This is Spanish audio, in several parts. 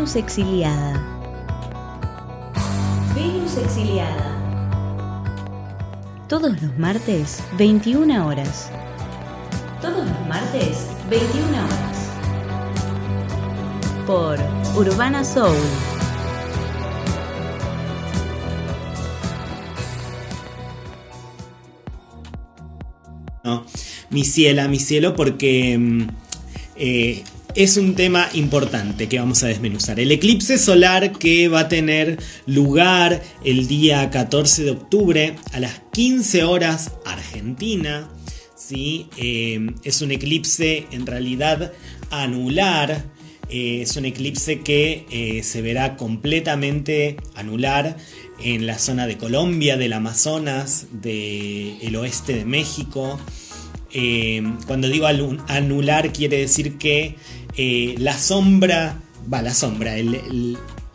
Venus exiliada. Venus exiliada. Todos los martes, 21 horas. Todos los martes, 21 horas. Por Urbana Soul. No, mi ciela, mi cielo, porque mm, eh, es un tema importante que vamos a desmenuzar. El eclipse solar que va a tener lugar el día 14 de octubre a las 15 horas Argentina. ¿sí? Eh, es un eclipse en realidad anular. Eh, es un eclipse que eh, se verá completamente anular en la zona de Colombia, del Amazonas, del oeste de México. cuando digo anular quiere decir que eh, la sombra, va, la sombra,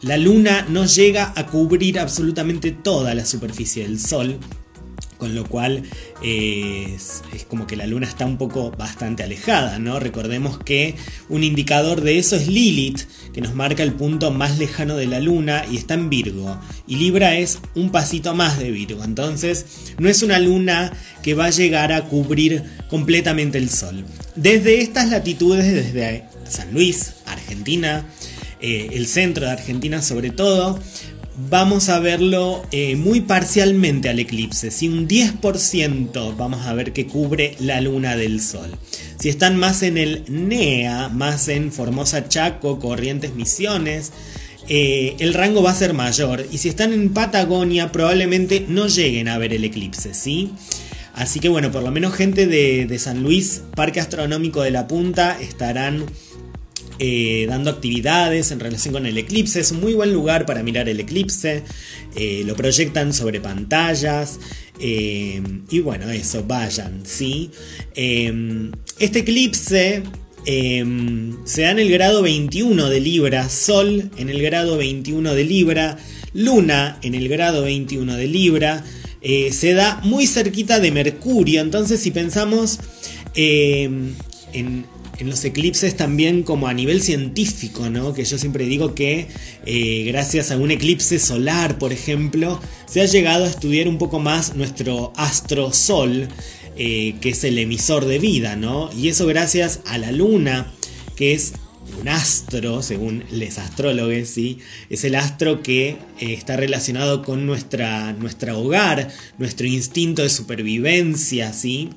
la luna no llega a cubrir absolutamente toda la superficie del sol. Con lo cual eh, es, como que la luna está un poco bastante alejada, ¿no? Recordemos que un indicador de eso es Lilith, que nos marca el punto más lejano de la luna y está en Virgo. Y Libra es un pasito más de Virgo. Entonces no es una luna que va a llegar a cubrir completamente el sol. Desde estas latitudes, desde San Luis, Argentina, eh, el centro de Argentina sobre todo, vamos a verlo eh, muy parcialmente al eclipse. Si un 10% vamos a ver que cubre la luna del sol. Si están más en el NEA, más en Formosa Chaco, Corrientes Misiones, eh, el rango va a ser mayor. Y si están en Patagonia, probablemente no lleguen a ver el eclipse, ¿sí? Así que bueno, por lo menos gente de, de San Luis, Parque Astronómico de la Punta, estarán eh, dando actividades en relación con el eclipse. Es un muy buen lugar para mirar el eclipse. Eh, lo proyectan sobre pantallas. Eh, y bueno, eso, vayan, ¿sí? este eclipse se da en el grado 21 de Libra, Sol en el grado 21 de Libra, Luna en el grado 21 de Libra. se da muy cerquita de Mercurio. Entonces, si pensamos en, en los eclipses también como a nivel científico, ¿no? Que yo siempre digo que eh, gracias a un eclipse solar, por ejemplo, se ha llegado a estudiar un poco más nuestro astro sol, eh, que es el emisor de vida, ¿no? Y eso gracias a la luna, que es un astro, según los astrólogos, ¿sí? es el astro que eh, está relacionado con nuestra hogar, nuestro instinto de supervivencia, ¿sí?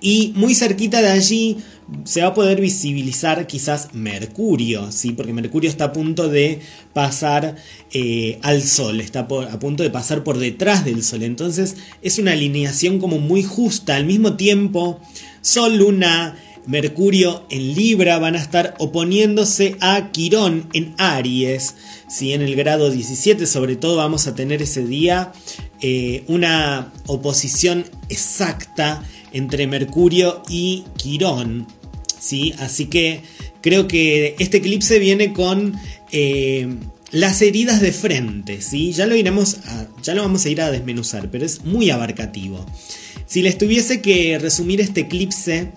Y muy cerquita de allí se va a poder visibilizar quizás Mercurio, ¿sí? porque Mercurio está a punto de pasar eh, al Sol, está a punto de pasar por detrás del Sol. Entonces es una alineación como muy justa. Al mismo tiempo, Sol, Luna, Mercurio en Libra van a estar oponiéndose a Quirón en Aries. ¿sí? En el grado 17 sobre todo vamos a tener ese día eh, una oposición exacta entre Mercurio y Quirón. ¿sí? Así que creo que este eclipse viene con eh, las heridas de frente. ¿sí? Ya, lo iremos ya lo vamos a ir a desmenuzar, pero es muy abarcativo. Si les tuviese que resumir este eclipse,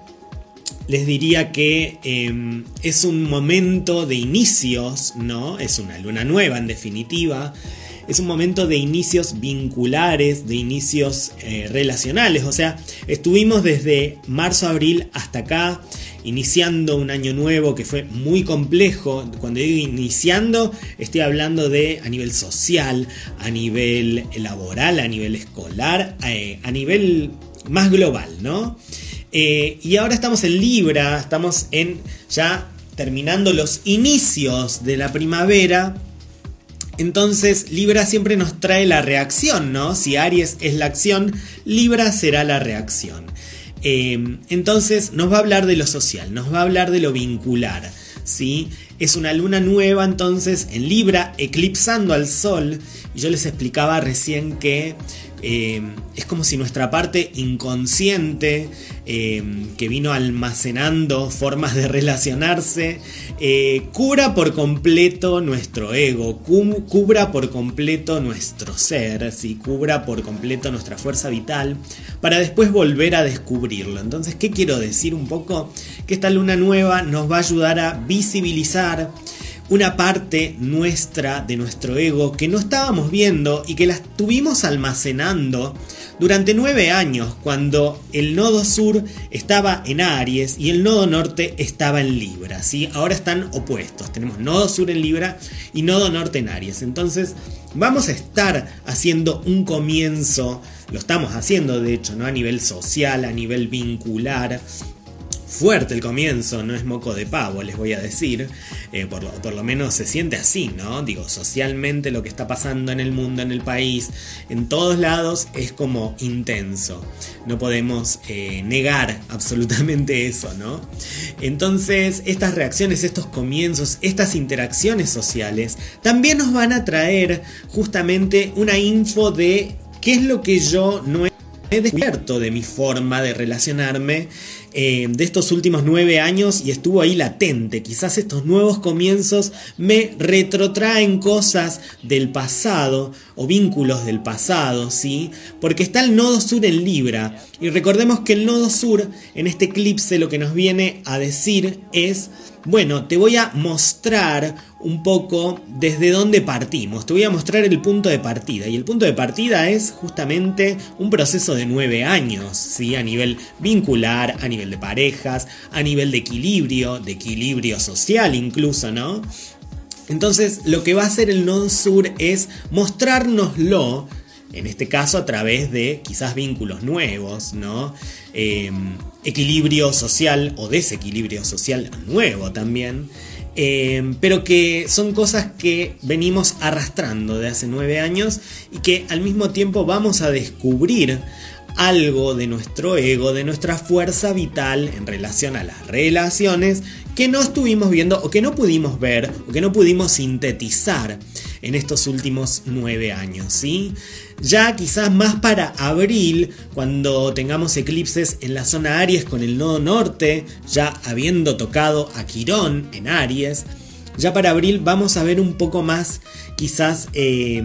les diría que em, es un momento de inicios, ¿no? Es una luna nueva en definitiva es un momento de inicios vinculares, de inicios eh, relacionales. O sea, estuvimos desde marzo-abril hasta acá iniciando un año nuevo que fue muy complejo. Cuando digo iniciando, estoy hablando de a nivel social, a nivel laboral, a nivel escolar, eh, a nivel más global, ¿no? Eh, y ahora estamos en Libra, estamos en ya terminando los inicios de la primavera entonces Libra siempre nos trae la reacción, ¿no? Si Aries es la acción, Libra será la reacción. Em, entonces nos va a hablar de lo social, nos va a hablar de lo vincular, ¿sí? Es una luna nueva entonces en Libra, eclipsando al Sol. Y yo les explicaba recién que eh, es como si nuestra parte inconsciente, eh, que vino almacenando formas de relacionarse, eh, cubra por completo nuestro ego, cubra por completo nuestro ser, cubra por completo nuestra fuerza vital, para después volver a descubrirlo. Entonces, ¿qué quiero decir un poco? Que esta luna nueva nos va a ayudar a visibilizar una parte nuestra de nuestro ego que no estábamos viendo y que la estuvimos almacenando durante nueve años cuando el nodo sur estaba en Aries y el nodo norte estaba en Libra. ¿sí? Ahora están opuestos. Tenemos nodo sur en Libra y nodo norte en Aries. Entonces vamos a estar haciendo un comienzo, lo estamos haciendo de hecho, ¿no? a nivel social, a nivel vincular, fuerte el comienzo, no es moco de pavo, les voy a decir. Eh, por, lo, por, lo, menos se siente así, ¿no? Digo, socialmente lo que está pasando en el mundo, en el país, en todos lados es como intenso. No podemos eh, negar absolutamente eso, ¿no? Entonces, estas reacciones, estos comienzos, estas interacciones sociales, también nos van a traer justamente una info de qué es lo que yo no he descubierto de mi forma de relacionarme eh, de estos últimos nueve años y estuvo ahí latente. Quizás estos nuevos comienzos me retrotraen cosas del pasado o vínculos del pasado, ¿sí? Porque está el nodo sur en Libra y recordemos que el nodo sur en este eclipse lo que nos viene a decir es bueno, te voy a mostrar un poco desde dónde partimos. Te voy a mostrar el punto de partida. Y el punto de partida es justamente un proceso de nueve años, ¿sí? A nivel vincular, a nivel de parejas, a nivel de equilibrio, de equilibrio social incluso, ¿no? Entonces, lo que va a hacer el Nodo Sur es mostrárnoslo en este caso a través de quizás vínculos nuevos, ¿no? Em, equilibrio social o desequilibrio social nuevo también, em, pero que son cosas que venimos arrastrando de hace nueve años y que al mismo tiempo vamos a descubrir algo de nuestro ego, de nuestra fuerza vital en relación a las relaciones que no estuvimos viendo o que no pudimos ver o que no pudimos sintetizar en estos últimos nueve años, ¿sí? Ya quizás más para abril, cuando tengamos eclipses en la zona Aries con el nodo norte, ya habiendo tocado a Quirón en Aries, ya para abril vamos a ver un poco más quizás eh,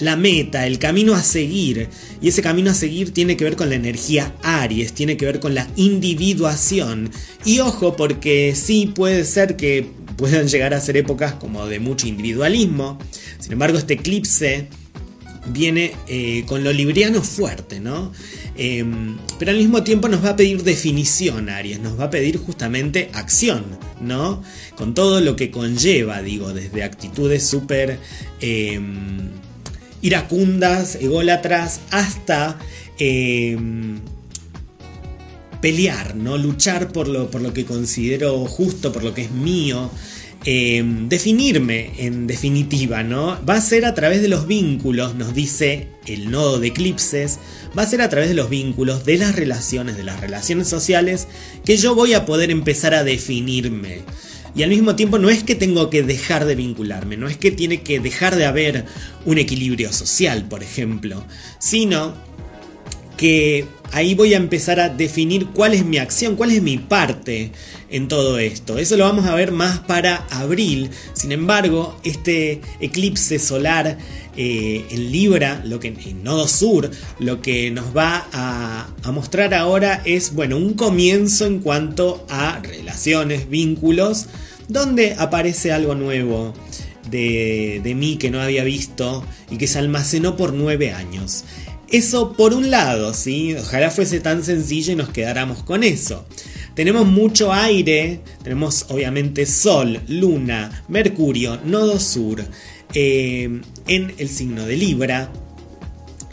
la meta, el camino a seguir. Y ese camino a seguir tiene que ver con la energía Aries, tiene que ver con la individuación. Y ojo, porque sí puede ser que puedan llegar a ser épocas como de mucho individualismo. Sin embargo, este eclipse viene eh, con lo libriano fuerte, ¿no? Em, pero al mismo tiempo nos va a pedir definición, Aries, nos va a pedir justamente acción, ¿no? Con todo lo que conlleva, digo, desde actitudes súper em, iracundas, ególatras, hasta em, pelear, ¿no? Luchar por lo, por lo que considero justo, por lo que es mío. Em, definirme en definitiva, ¿no? Va a ser a través de los vínculos, nos dice el nodo de eclipses, va a ser a través de los vínculos, de las relaciones, de las relaciones sociales, que yo voy a poder empezar a definirme. Y al mismo tiempo no es que tengo que dejar de vincularme, no es que tiene que dejar de haber un equilibrio social, por ejemplo, sino que ahí voy a empezar a definir cuál es mi acción, cuál es mi parte en todo esto. Eso lo vamos a ver más para abril. Sin embargo, este eclipse solar eh, en Libra, lo que en Nodo Sur, lo que nos va a, mostrar ahora es bueno un comienzo en cuanto a relaciones, vínculos, donde aparece algo nuevo. De mí que no había visto y que se almacenó por nueve años. Eso por un lado, ¿sí? Ojalá fuese tan sencillo y nos quedáramos con eso. Tenemos mucho aire, tenemos obviamente Sol, Luna, Mercurio, Nodo Sur eh, en el signo de Libra.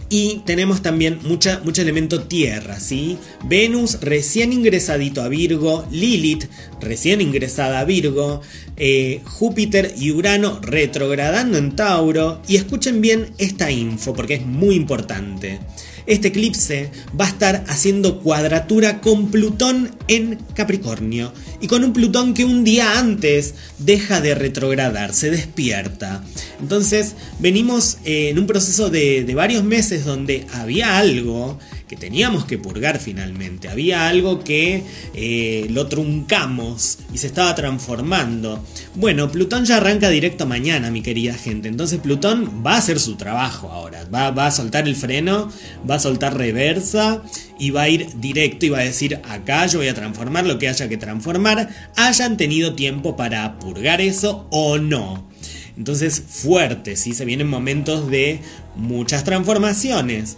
Y tenemos también mucha, mucho elemento tierra, ¿sí? Venus recién ingresadito a Virgo, Lilith recién ingresada a Virgo, eh, Júpiter y Urano retrogradando en Tauro. Y escuchen bien esta info porque es muy importante. Este eclipse va a estar haciendo cuadratura con Plutón en Capricornio y con un Plutón que un día antes deja de retrogradar, se despierta. Entonces venimos en un proceso de, de varios meses donde había algo que teníamos que purgar finalmente. Había algo que eh, lo truncamos y se estaba transformando. Bueno, Plutón ya arranca directo mañana, mi querida gente. Entonces Plutón va a hacer su trabajo ahora. Va, va a soltar el freno, va a soltar reversa y va a ir directo y va a decir acá yo voy a transformar lo que haya que transformar. Hayan tenido tiempo para purgar eso o no. Entonces fuerte, ¿sí? se vienen momentos de muchas transformaciones.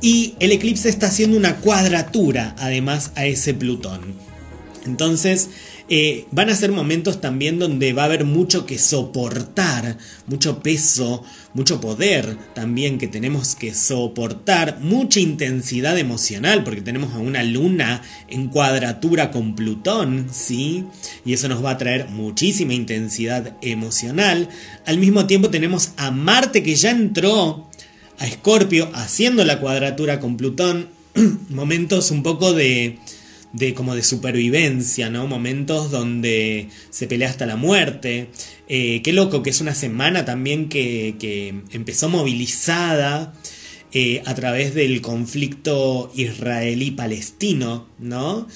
Y el eclipse está haciendo una cuadratura además a ese Plutón. Entonces eh, van a ser momentos también donde va a haber mucho que soportar, mucho peso, mucho poder también que tenemos que soportar, mucha intensidad emocional, porque tenemos a una luna en cuadratura con Plutón, ¿sí? Y eso nos va a traer muchísima intensidad emocional. Al mismo tiempo tenemos a Marte que ya entró a Escorpio haciendo la cuadratura con Plutón, momentos un poco de, de como de supervivencia, ¿no? Momentos donde se pelea hasta la muerte. Eh, qué loco que es una semana también que, que empezó movilizada eh, a través del conflicto israelí-palestino, ¿no?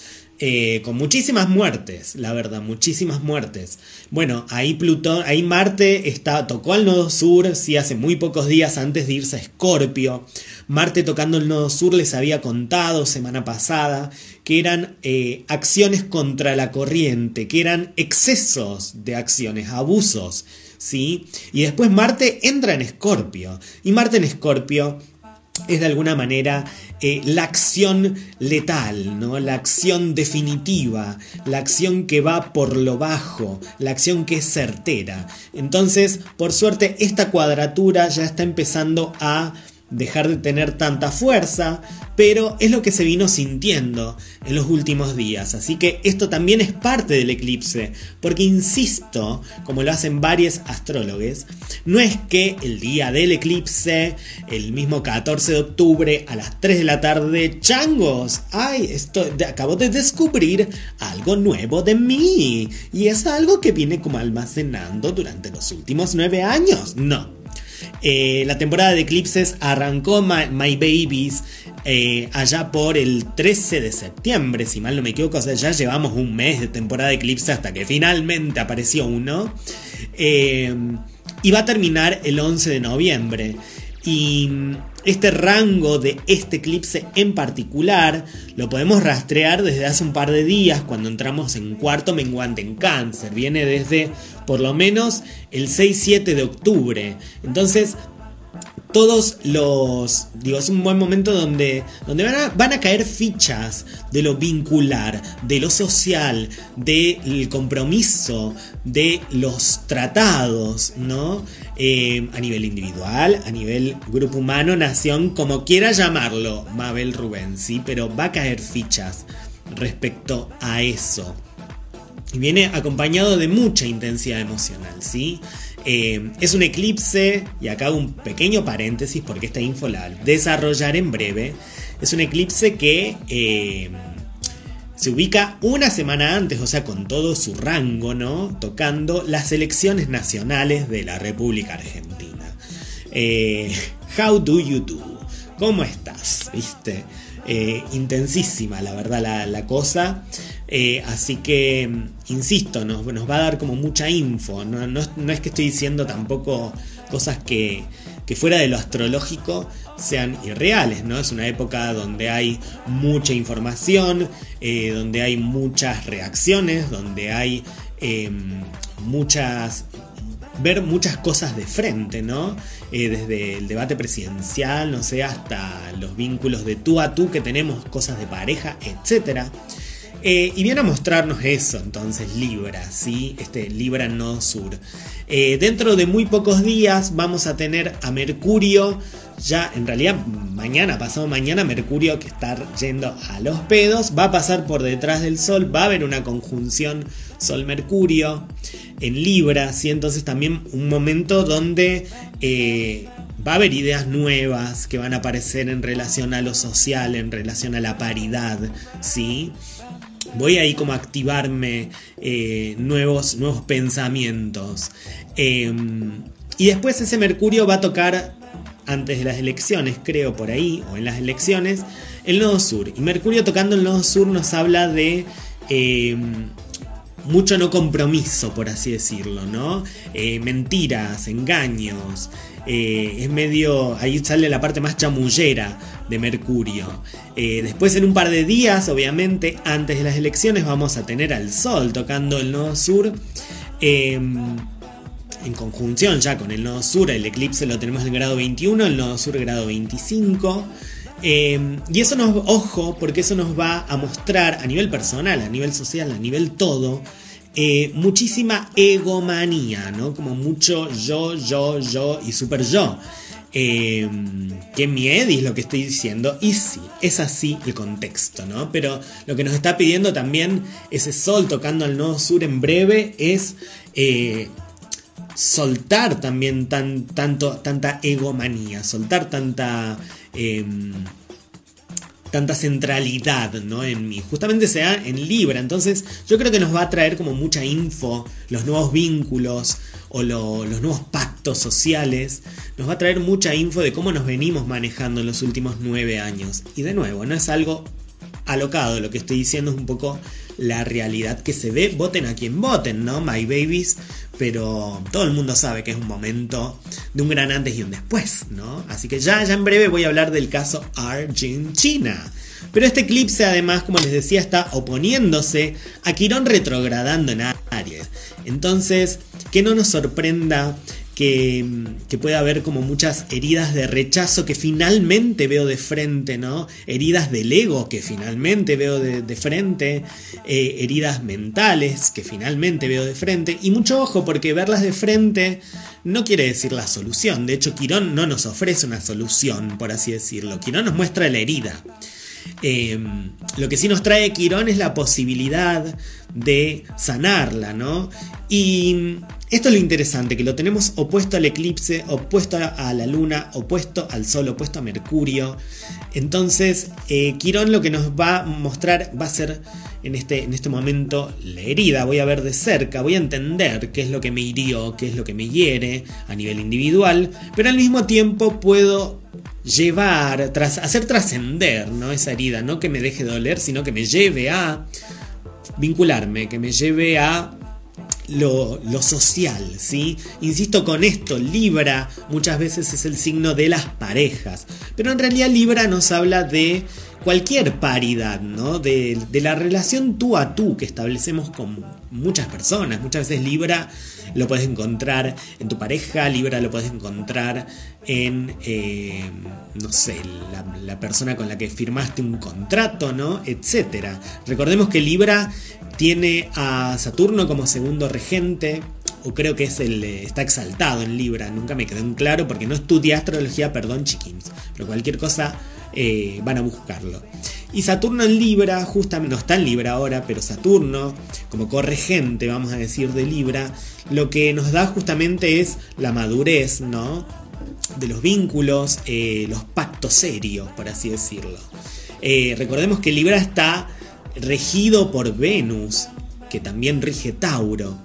Eh, con muchísimas muertes, la verdad, muchísimas muertes. Bueno, ahí Plutón, ahí Marte está, tocó al nodo sur, sí, hace muy pocos días antes de irse a Escorpio. Marte tocando el nodo sur les había contado semana pasada que eran eh, acciones contra la corriente, que eran excesos de acciones, abusos, ¿sí? Y después Marte entra en Escorpio. Y Marte en Escorpio es de alguna manera eh, la acción letal, ¿no? la acción definitiva, la acción que va por lo bajo, la acción que es certera. Entonces, por suerte, esta cuadratura ya está empezando a dejar de tener tanta fuerza, pero es lo que se vino sintiendo en los últimos días. Así que esto también es parte del eclipse, porque insisto, como lo hacen varios astrólogos, no es que el día del eclipse, el mismo 14 de octubre a las 3 de la tarde, changos, ay, esto, acabo de descubrir algo nuevo de mí, y es algo que viene como almacenando durante los últimos 9 años. No, eh, la temporada de eclipses arrancó My, Babies eh, allá por el 13 de septiembre, si mal no me equivoco. O sea, ya llevamos un mes de temporada de eclipses hasta que finalmente apareció uno. Eh, y va a terminar el 11 de noviembre. Y este rango de este eclipse en particular lo podemos rastrear desde hace un par de días cuando entramos en cuarto menguante en cáncer. Viene desde por lo menos el 6-7 de octubre. Entonces todos los. Digo, es un buen momento donde, donde van, a, caer fichas de lo vincular, de lo social, del compromiso, de los tratados, ¿no? Eh, a nivel individual, a nivel grupo humano, nación, como quiera llamarlo, Mabel Rubén, ¿sí? Pero va a caer fichas respecto a eso. Y viene acompañado de mucha intensidad emocional, ¿sí? Eh, es un eclipse, y acá hago un pequeño paréntesis porque esta info la desarrollar en breve. Es un eclipse que eh, se ubica una semana antes, o sea, con todo su rango, ¿no? Tocando las elecciones nacionales de la República Argentina. Eh, how do you do? ¿Cómo estás? ¿Viste? intensísima, la verdad, la cosa. Eh, así que, mm, insisto, nos, va a dar como mucha info. No, es que estoy diciendo tampoco cosas que, fuera de lo astrológico sean irreales, ¿no? Es una época donde hay mucha información, eh, donde hay muchas reacciones, donde hay em, muchas ver muchas cosas de frente, ¿no? Eh, desde el debate presidencial, no sé, hasta los vínculos de tú a tú que tenemos, cosas de pareja, etcétera. Eh, y viene a mostrarnos eso, entonces, Libra, ¿sí? Este Libra no sur. Eh, dentro de muy pocos días vamos a tener a Mercurio, ya en realidad mañana, pasado mañana, Mercurio que está yendo a los pedos, va a pasar por detrás del Sol, va a haber una conjunción Sol-Mercurio en Libra, ¿sí? Entonces también un momento donde... Eh, va a haber ideas nuevas que van a aparecer en relación a lo social, en relación a la paridad, ¿sí? Voy ahí como a activarme eh, nuevos, nuevos pensamientos. Em, Y después ese Mercurio va a tocar antes de las elecciones, creo por ahí, o en las elecciones, el nodo sur. Y Mercurio tocando el nodo sur nos habla de eh, mucho no compromiso, por así decirlo, ¿no? Eh, mentiras, engaños. Eh, es medio. Ahí sale la parte más chamullera de Mercurio. después, en un par de días, obviamente, antes de las elecciones, vamos a tener al Sol tocando el nodo sur en conjunción ya con el nodo sur, el eclipse lo tenemos en grado 21, el nodo sur grado 25. Em, y eso nos, ojo, porque eso nos va a mostrar a nivel personal, a nivel social, a nivel todo, eh, muchísima egomanía, ¿no? Como mucho yo, yo, yo y super yo. Eh, qué es lo que estoy diciendo. Y sí, es así el contexto, ¿no? Pero lo que nos está pidiendo también ese sol tocando al nodo sur en breve es eh, soltar también tan, tanto, tanta egomanía, soltar tanta, em, tanta centralidad ¿no? en mí. Justamente sea en Libra. Entonces yo creo que nos va a traer como mucha info, los nuevos vínculos o los nuevos pactos sociales. Nos va a traer mucha info de cómo nos venimos manejando en los últimos nueve años. Y de nuevo, no es algo alocado, lo que estoy diciendo es un poco la realidad que se ve. Voten a quien voten, ¿no? My Babies. Pero todo el mundo sabe que es un momento de un gran antes y un después, ¿no? Así que ya, ya en breve voy a hablar del caso Argentina. Pero este eclipse además, como les decía, está oponiéndose a Quirón retrogradando en Aries. Entonces, que no nos sorprenda que, puede haber como muchas heridas de rechazo que finalmente veo de frente, ¿no? Heridas del ego que finalmente veo de, frente, eh, heridas mentales que finalmente veo de frente. Y mucho ojo, porque verlas de frente no quiere decir la solución. De hecho, Quirón no nos ofrece una solución, por así decirlo. Quirón nos muestra la herida. Em, lo que sí nos trae Quirón es la posibilidad de sanarla, ¿no? Y esto es lo interesante, que lo tenemos opuesto al eclipse, opuesto a la luna, opuesto al sol, opuesto a Mercurio. Entonces, eh, Quirón lo que nos va a mostrar va a ser en este, en este momento la herida. Voy a ver de cerca, voy a entender qué es lo que me hirió, qué es lo que me hiere a nivel individual, pero al mismo tiempo puedo llevar, tras, hacer trascender ¿no? esa herida, no que me deje doler, sino que me lleve a vincularme, que me lleve a lo, social, ¿sí? Insisto con esto, Libra muchas veces es el signo de las parejas, pero en realidad Libra nos habla de cualquier paridad, ¿no? De, la relación tú a tú que establecemos con muchas personas. Muchas veces Libra lo puedes encontrar en tu pareja, Libra lo puedes encontrar en, eh, no sé, la, persona con la que firmaste un contrato, ¿no? Etcétera. Recordemos que Libra tiene a Saturno como segundo regente, o creo que es el eh, está exaltado en Libra, nunca me quedó en claro porque no estudié astrología, perdón chiquins, pero cualquier cosa eh, van a buscarlo. Y Saturno en Libra, justamente, no está en Libra ahora, pero Saturno, como corregente, vamos a decir, de Libra, lo que nos da justamente es la madurez, ¿no? De los vínculos, eh, los pactos serios, por así decirlo. recordemos que Libra está regido por Venus, que también rige Tauro.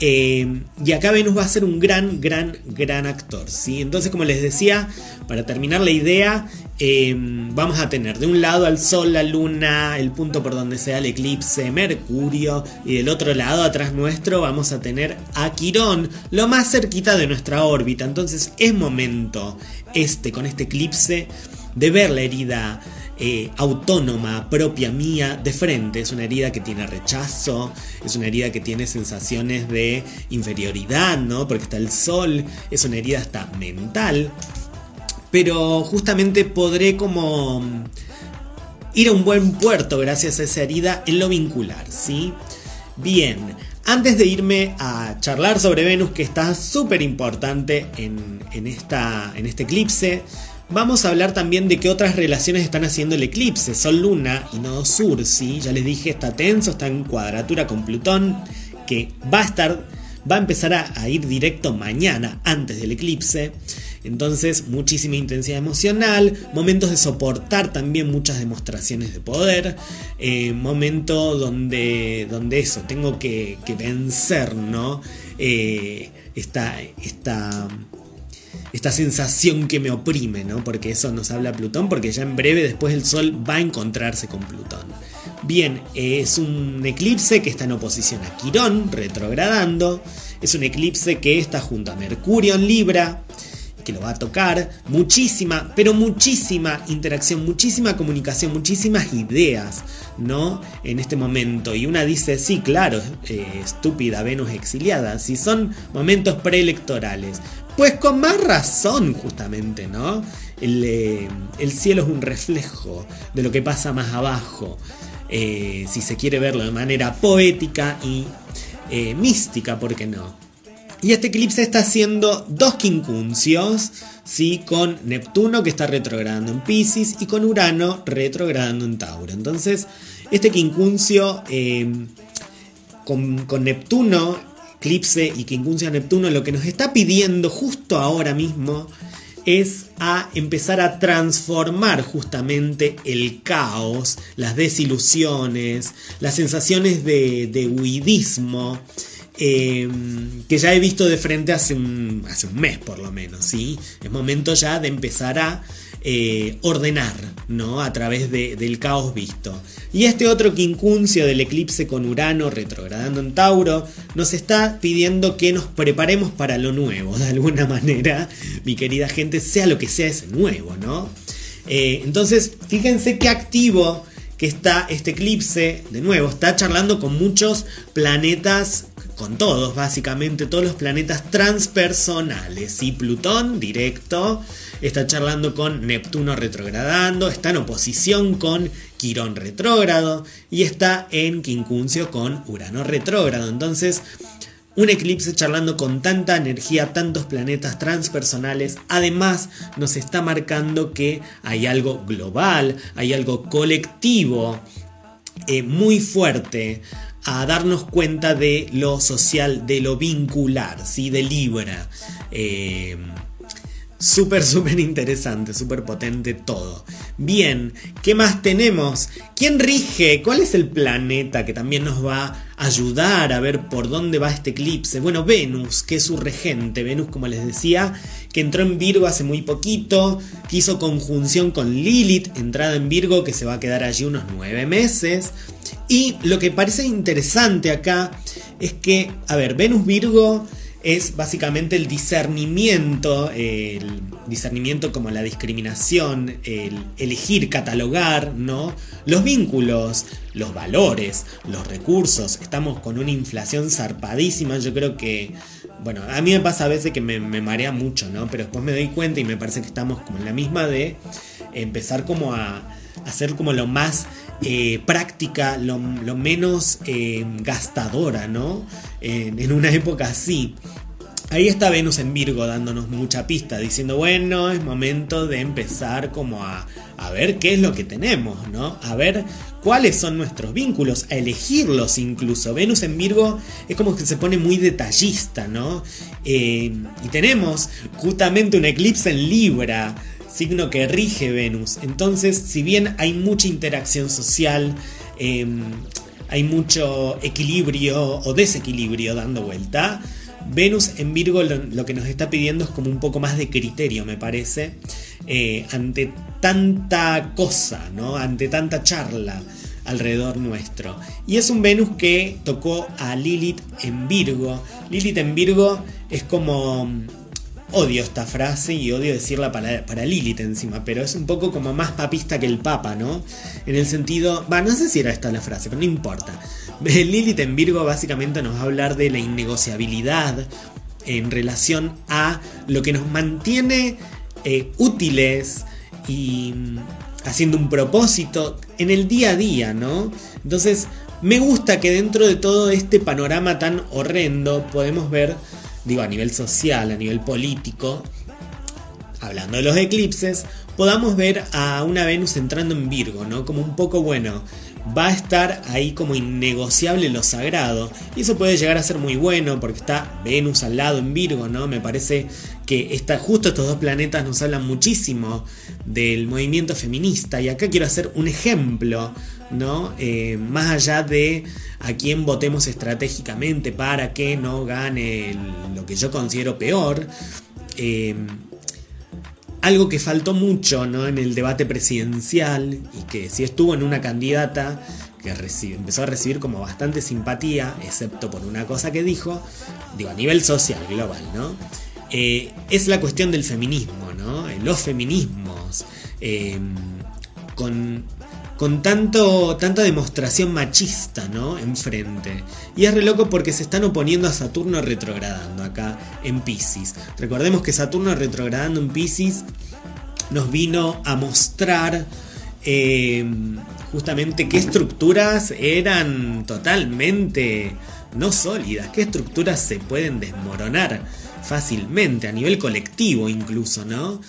Eh, y acá Venus va a ser un gran, gran, gran actor. ¿sí? Entonces, como les decía, para terminar la idea, eh, vamos a tener de un lado al Sol, la Luna, el punto por donde sea el eclipse, Mercurio, y del otro lado, atrás nuestro, vamos a tener a Quirón, lo más cerquita de nuestra órbita. Entonces, es momento, este, con este eclipse, de ver la herida eh, autónoma, propia mía, de frente. Es una herida que tiene rechazo, es una herida que tiene sensaciones de inferioridad, ¿no? Porque está el sol, es una herida hasta mental. Pero justamente podré como ir a un buen puerto gracias a esa herida en lo vincular, ¿sí? Bien, antes de irme a charlar sobre Venus, que está súper importante en, esta, en este eclipse, Vamos a hablar también de qué otras relaciones están haciendo el eclipse, Sol Luna y Nodo Sur, ¿sí? Ya les dije, está tenso, está en cuadratura con Plutón, que va a estar, va a empezar a, ir directo mañana, antes del eclipse. Entonces, muchísima intensidad emocional, momentos de soportar también muchas demostraciones de poder, eh, momento donde, donde eso, tengo que, vencer, ¿no? Eh, esta, esta, esta sensación que me oprime, ¿no? Porque eso nos habla Plutón, porque ya en breve después el Sol va a encontrarse con Plutón. Bien, es un eclipse que está en oposición a Quirón, retrogradando. Es un eclipse que está junto a Mercurio en Libra, que lo va a tocar. Muchísima, pero muchísima interacción, muchísima comunicación, muchísimas ideas, ¿no? En este momento. Y una dice, sí, claro, eh, estúpida Venus exiliada, si son momentos preelectorales. Pues con más razón, justamente, ¿no? El, eh, el cielo es un reflejo de lo que pasa más abajo. Eh, si se quiere verlo de manera poética y eh, mística, ¿por qué no? Y este eclipse está haciendo dos quincuncios, ¿sí? con Neptuno que está retrogradando en Pisces y con Urano retrogradando en Tauro. Entonces, este quincuncio con, con Neptuno, eclipse y quincuncio a Neptuno, lo que nos está pidiendo justo ahora mismo es a empezar a transformar justamente el caos, las desilusiones, las sensaciones de, huidismo. Em, que ya he visto de frente hace un, hace un mes por lo menos, ¿sí? Es momento ya de empezar a eh, ordenar, ¿no? A través del caos visto. Y este otro quincuncio del eclipse con Urano retrogradando en Tauro nos está pidiendo que nos preparemos para lo nuevo, de alguna manera, mi querida gente, sea lo que sea ese nuevo, ¿no? Eh, entonces, fíjense qué activo que está este eclipse, de nuevo, está charlando con muchos planetas con todos, básicamente, todos los planetas transpersonales. Y Plutón directo, está charlando con Neptuno retrogradando, está en oposición con Quirón retrógrado y está en quincuncio con Urano retrógrado. Entonces, un eclipse charlando con tanta energía, tantos planetas transpersonales, además nos está marcando que hay algo global, hay algo colectivo eh, muy fuerte a darnos cuenta de lo social, de lo vincular, ¿sí? de Libra. Eh, Súper, súper interesante, súper potente todo. Bien, ¿qué más tenemos? ¿Quién rige? ¿Cuál es el planeta que también nos va a ayudar a ver por dónde va este eclipse? Bueno, Venus, que es su regente. Venus, como les decía, que entró en Virgo hace muy poquito, que hizo conjunción con Lilith, entrada en Virgo, que se va a quedar allí unos nueve meses. Y lo que parece interesante acá es que, a ver, Venus Virgo es básicamente el discernimiento, el discernimiento como la discriminación, el elegir, catalogar, ¿no? Los vínculos, los valores, los recursos. Estamos con una inflación zarpadísima. Yo creo que, bueno, a mí me pasa a veces que me, marea mucho, ¿no? Pero después me doy cuenta y me parece que estamos como en la misma de empezar como a hacer como lo más eh, práctica, lo, menos eh, gastadora, ¿no? en una época así. Ahí está Venus en Virgo dándonos mucha pista, diciendo, bueno, es momento de empezar como a, a, ver qué es lo que tenemos, ¿no? A ver cuáles son nuestros vínculos, a elegirlos incluso. Venus en Virgo es como que se pone muy detallista, ¿no? Eh, y tenemos justamente un eclipse en Libra, signo que rige Venus. Entonces, si bien hay mucha interacción social, em, hay mucho equilibrio o desequilibrio dando vuelta, Venus en Virgo lo, que nos está pidiendo es como un poco más de criterio, me parece, eh, ante tanta cosa, ¿no? Ante tanta charla alrededor nuestro. Y es un Venus que tocó a Lilith en Virgo. Lilith en Virgo es como... Odio esta frase y odio decirla para, para Lilith encima, pero es un poco como más papista que el Papa, ¿no? En el sentido, va, no sé si era esta la frase, pero no importa. Lilith en Virgo básicamente nos va a hablar de la innegociabilidad en relación a lo que nos mantiene eh, útiles y mm, haciendo un propósito en el día a día, ¿no? Entonces, me gusta que dentro de todo este panorama tan horrendo podemos ver, digo, a nivel social, a nivel político, hablando de los eclipses, podamos ver a una Venus entrando en Virgo, ¿no? Como un poco, bueno, va a estar ahí como innegociable lo sagrado. Y eso puede llegar a ser muy bueno porque está Venus al lado en Virgo, ¿no? Me parece que está, justo estos dos planetas nos hablan muchísimo del movimiento feminista. Y acá quiero hacer un ejemplo, ¿no? Eh, más allá de a quién votemos estratégicamente para que no gane lo que yo considero peor. Eh, algo que faltó mucho ¿no? en el debate presidencial y que sí estuvo en una candidata que empezó a recibir como bastante simpatía, excepto por una cosa que dijo, digo, a nivel social, global, ¿no? Eh, es la cuestión del feminismo, ¿no? Los feminismos, em, con, con tanto, tanta demostración machista, ¿no? Enfrente. Y es re loco porque se están oponiendo a Saturno retrogradando acá en Pisces. Recordemos que Saturno retrogradando en Pisces nos vino a mostrar em, justamente qué estructuras eran totalmente no sólidas, qué estructuras se pueden desmoronar fácilmente, a nivel colectivo incluso, ¿no?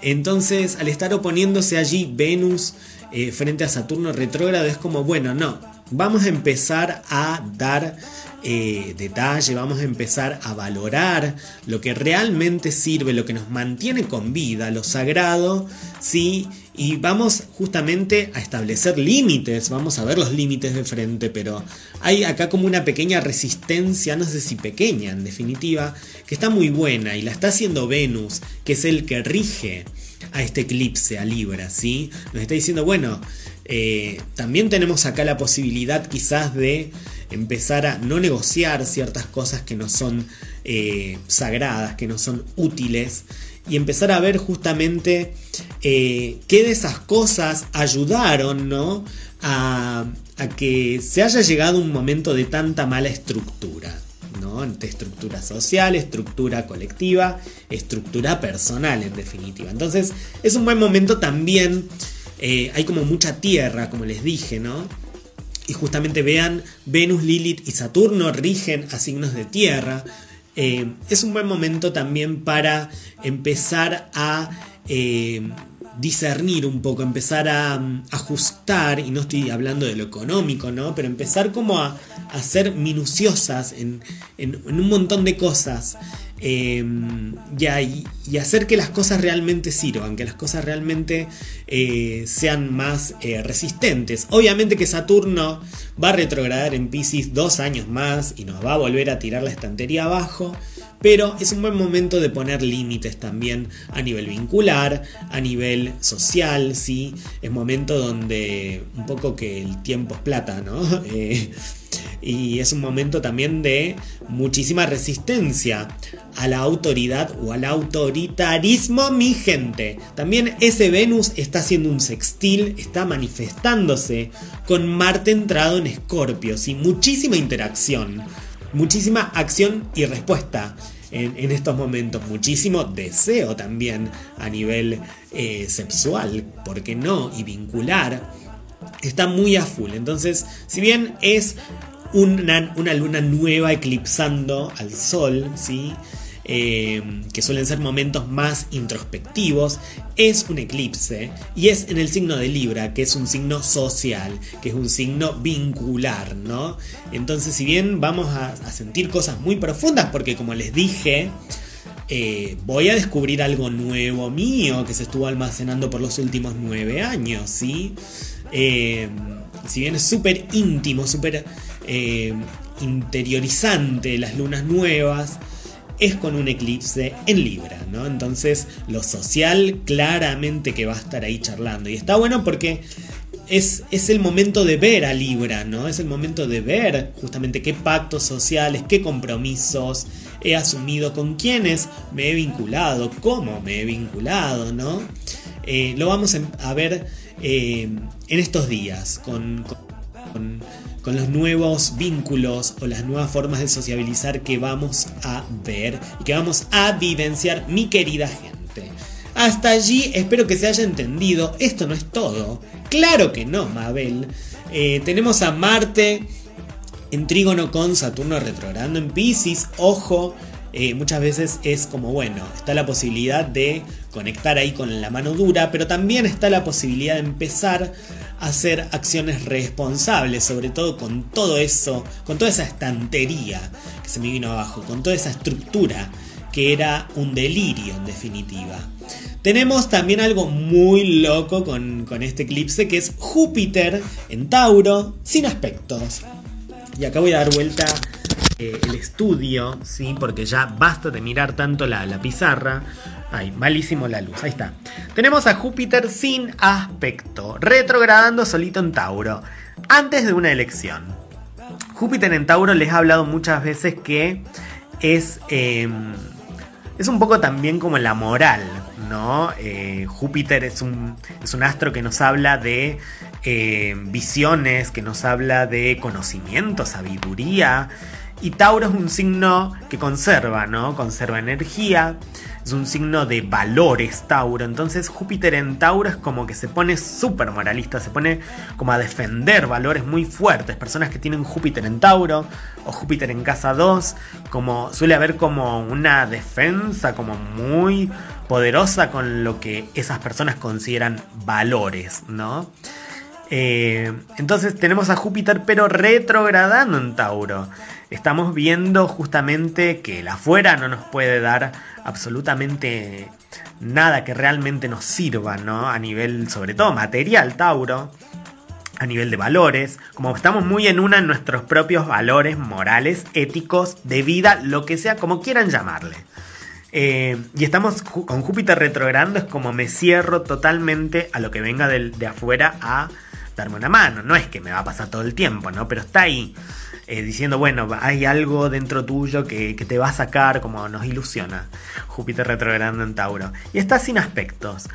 Entonces, al estar oponiéndose allí Venus eh, frente a Saturno retrógrado, es como, bueno, no, vamos a empezar a dar eh, detalle, vamos a empezar a valorar lo que realmente sirve, lo que nos mantiene con vida, lo sagrado, ¿sí? Y vamos justamente a establecer límites, vamos a ver los límites de frente, pero hay acá como una pequeña resistencia, no sé si pequeña en definitiva, que está muy buena y la está haciendo Venus, que es el que rige a este eclipse, a Libra, ¿sí? Nos está diciendo, bueno, eh, también tenemos acá la posibilidad quizás de empezar a no negociar ciertas cosas que no son eh, sagradas, que no son útiles, y empezar a ver justamente eh, qué de esas cosas ayudaron ¿no? a, que se haya llegado un momento de tanta mala estructura. ¿No? estructura social, estructura colectiva, estructura personal en definitiva. Entonces es un buen momento también, eh, hay como mucha tierra, como les dije, ¿no? y justamente vean, Venus, Lilith y Saturno rigen a signos de tierra. Eh, es un buen momento también para empezar a eh, discernir un poco, empezar a, mm, ajustar, y no estoy hablando de lo económico, ¿no? Pero empezar como a, ser minuciosas en, un montón de cosas. Em, y, hacer que las cosas realmente sirvan, que las cosas realmente eh, sean más eh, resistentes. Obviamente que Saturno va a retrogradar en Pisces dos años más y nos va a volver a tirar la estantería abajo. Pero es un buen momento de poner límites también a nivel vincular, a nivel social, ¿sí? Es momento donde un poco que el tiempo es plata, ¿no? Eh, y es un momento también de muchísima resistencia a la autoridad o al autoritarismo, mi gente. También ese Venus está haciendo un sextil, está manifestándose con Marte entrado en Escorpio, y muchísima interacción, muchísima acción y respuesta. En, estos momentos. Muchísimo deseo también a nivel eh, sexual, ¿por qué no? Y vincular. Está muy a full. Entonces, si bien es una, una luna nueva eclipsando al sol, ¿sí? Eh, que suelen ser momentos más introspectivos, es un eclipse y es en el signo de Libra, que es un signo social, que es un signo vincular, ¿no? Entonces, si bien vamos a, sentir cosas muy profundas, porque como les dije, eh, voy a descubrir algo nuevo mío que se estuvo almacenando por los últimos nueve años, ¿sí? Eh, si bien es súper íntimo, súper interiorizante las lunas nuevas, es con un eclipse en Libra, ¿no? Entonces lo social claramente que va a estar ahí charlando. Y está bueno porque es, es, el momento de ver a Libra, ¿no? Es el momento de ver justamente qué pactos sociales, qué compromisos he asumido, con quiénes me he vinculado, cómo me he vinculado, ¿no? Eh, lo vamos a ver eh, en estos días con con los nuevos vínculos o las nuevas formas de sociabilizar que vamos a ver y que vamos a vivenciar, mi querida gente. Hasta allí espero que se haya entendido. Esto no es todo. Claro que no, Mabel. Eh, tenemos a Marte en trígono con Saturno retrogradando en Pisces. Ojo, eh, muchas veces es como, bueno, está la posibilidad de conectar ahí con la mano dura, pero también está la posibilidad de empezar a hacer acciones responsables, sobre todo con todo eso, con toda esa estantería que se me vino abajo, con toda esa estructura que era un delirio en definitiva. Tenemos también algo muy loco con, este eclipse que es Júpiter en Tauro sin aspectos. Y acá voy a dar vuelta eh, el estudio, ¿sí? porque ya basta de mirar tanto la, pizarra. Ay, malísimo la luz, ahí está. Tenemos a Júpiter sin aspecto, retrogradando solito en Tauro, antes de una elección. Júpiter en Tauro les ha hablado muchas veces que es, em, es un poco también como la moral, ¿no? Eh, Júpiter es un, es un astro que nos habla de eh, visiones, que nos habla de conocimiento, sabiduría. Y Tauro es un signo que conserva, ¿no? Conserva energía. Es un signo de valores Tauro. Entonces Júpiter en Tauro es como que se pone súper moralista. Se pone como a defender valores muy fuertes. Personas que tienen Júpiter en Tauro o Júpiter en casa 2. Como suele haber como una defensa como muy poderosa con lo que esas personas consideran valores, ¿no? Eh, entonces tenemos a Júpiter pero retrogradando en Tauro. Estamos viendo justamente que el afuera no nos puede dar absolutamente nada que realmente nos sirva, ¿no? A nivel, sobre todo material, Tauro. A nivel de valores, como estamos muy en una en nuestros propios valores morales, éticos, de vida, lo que sea, como quieran llamarle. Eh, y estamos con Júpiter retrogradando, es como me cierro totalmente a lo que venga de, de, afuera a darme una mano. No es que me va a pasar todo el tiempo, ¿no? Pero está ahí. Eh, diciendo, bueno, hay algo dentro tuyo que, te va a sacar, como nos ilusiona. Júpiter retrogradando en Tauro. Y está sin aspectos.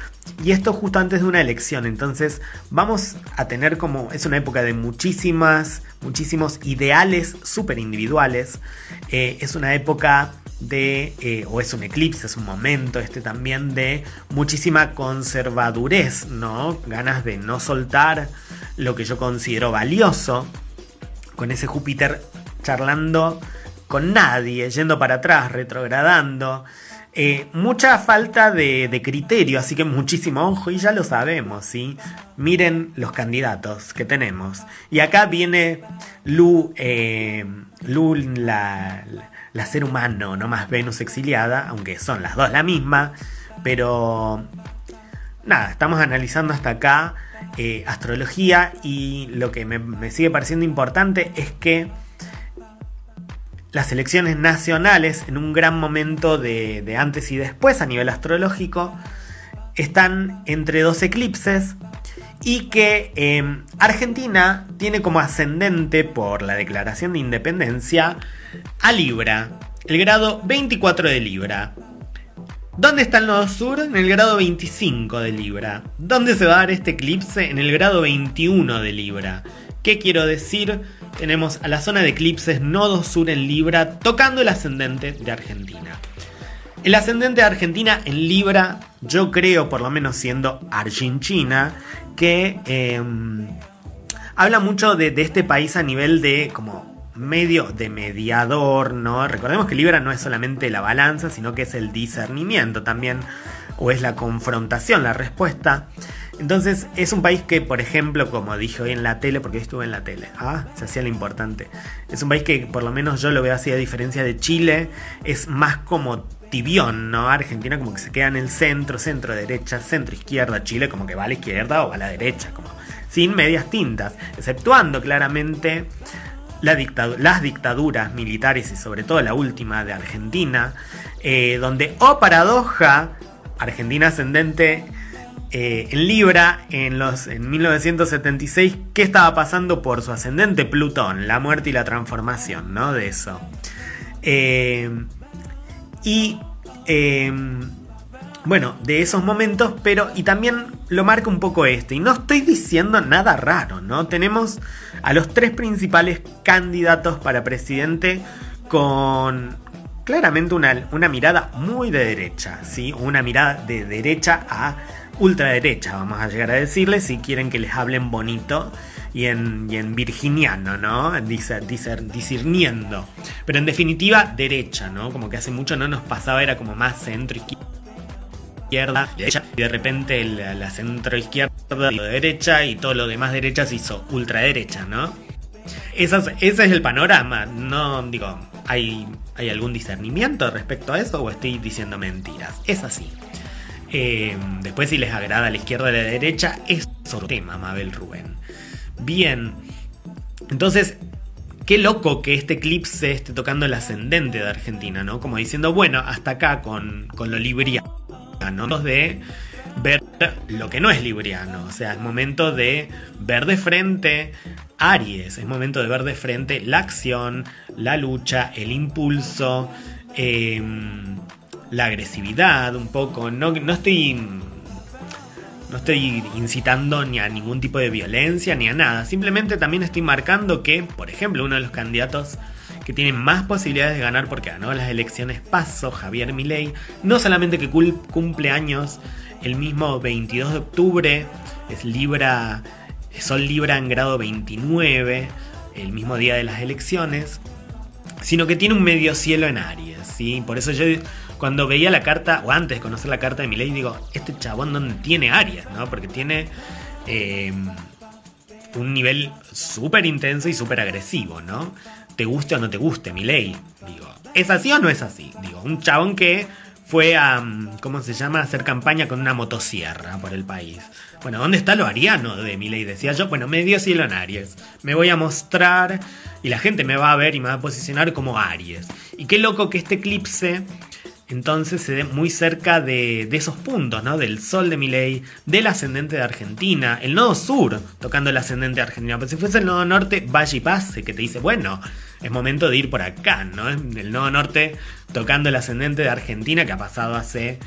Y esto justo antes de una elección. Entonces vamos a tener como... Es una época de muchísimas, muchísimos ideales súper individuales. Eh, es una época de, eh, o es un eclipse, es un momento este también de muchísima conservadurez, ¿no? Ganas de no soltar lo que yo considero valioso, con ese Júpiter charlando con nadie, yendo para atrás, retrogradando. Eh, mucha falta de, criterio, así que muchísimo ojo y ya lo sabemos, ¿sí? Miren los candidatos que tenemos. Y acá viene Lu, eh, Lu la, la, ser humano, no más Venus exiliada, aunque son las dos la misma, pero nada, estamos analizando hasta acá eh, astrología y lo que me, sigue pareciendo importante es que las elecciones nacionales, en un gran momento de, antes y después a nivel astrológico, están entre dos eclipses y que em, Argentina tiene como ascendente por la declaración de independencia a Libra, el grado 24 de Libra. ¿Dónde está el nodo sur? En el grado 25 de Libra. ¿Dónde se va a dar este eclipse? En el grado 21 de Libra. ¿Qué quiero decir? Tenemos a la zona de eclipses nodo sur en Libra tocando el ascendente de Argentina. El ascendente de Argentina en Libra, yo creo, por lo menos siendo Argentina, que em, habla mucho de, de este país a nivel de como medio de mediador, ¿no? Recordemos que Libra no es solamente la balanza, sino que es el discernimiento también, o es la confrontación, la respuesta. Entonces es un país que, por ejemplo, como dije hoy en la tele, porque hoy estuve en la tele, ah, se hacía lo importante. Es un país que por lo menos yo lo veo así a diferencia de Chile, es más como tibión, ¿no? Argentina como que se queda en el centro, centro derecha, centro izquierda, Chile como que va a la izquierda o a la derecha, como sin medias tintas, exceptuando claramente las dictaduras militares y sobre todo la última de Argentina, eh, donde, oh paradoja, Argentina ascendente eh, en Libra en, los, en 1976, ¿qué estaba pasando por su ascendente Plutón? La muerte y la transformación, ¿no? De eso. Eh, y bueno, de esos momentos, pero y también lo marca un poco este. Y no estoy diciendo nada raro, ¿no? Tenemos a los tres principales candidatos para presidente con claramente una, una mirada muy de derecha, ¿sí? Una mirada de derecha a ultraderecha, vamos a llegar a decirles, si quieren que les hablen bonito y en, y en virginiano, ¿no? discerniendo. Pero en definitiva, derecha, ¿no? Como que hace mucho no nos pasaba, era como más centro izquierda, derecha, y de repente la, centro izquierda y derecha y todo lo demás derecha se hizo ultraderecha, ¿no? ese es el panorama, no digo, ¿hay, ¿hay algún discernimiento respecto a eso o estoy diciendo mentiras? Es así. Eh, después si les agrada la izquierda o la derecha, es otro tema, Mabel Rubén. Bien, entonces, qué loco que este eclipse esté tocando el ascendente de Argentina, ¿no? Como diciendo, bueno, hasta acá con, con lo libriano, ¿no? De ver lo que no es libriano, o sea, es momento de ver de frente Aries, es momento de ver de frente la acción, la lucha, el impulso, em, la agresividad un poco, no, no estoy no estoy incitando ni a ningún tipo de violencia ni a nada. Simplemente también estoy marcando que, por ejemplo, uno de los candidatos que tiene más posibilidades de ganar porque ganó las elecciones paso, Javier Milei, no solamente que cumple años el mismo 22 de octubre, es Libra, Sol Libra en grado 29, el mismo día de las elecciones, sino que tiene un medio cielo en Aries, ¿sí? Por eso yo cuando veía la carta, o antes de conocer la carta de Milei, digo, este chabón donde tiene Aries, ¿no? Porque tiene eh, un nivel súper intenso y súper agresivo, ¿no? Te guste o no te guste, Milei. Digo, ¿es así o no es así? Digo, un chabón que fue a, ¿cómo se llama?, a hacer campaña con una motosierra por el país. Bueno, ¿dónde está lo ariano de Milei? Decía yo, bueno, medio cielo en Aries. Me voy a mostrar y la gente me va a ver y me va a posicionar como Aries. Y qué loco que este eclipse entonces se ve muy cerca de, esos puntos, ¿no? Del sol de Miley, del ascendente de Argentina, el nodo sur tocando el ascendente de Argentina. Pero si fuese el nodo norte, vaya y pase, que te dice, bueno, es momento de ir por acá, ¿no? El nodo norte tocando el ascendente de Argentina, que ha pasado hace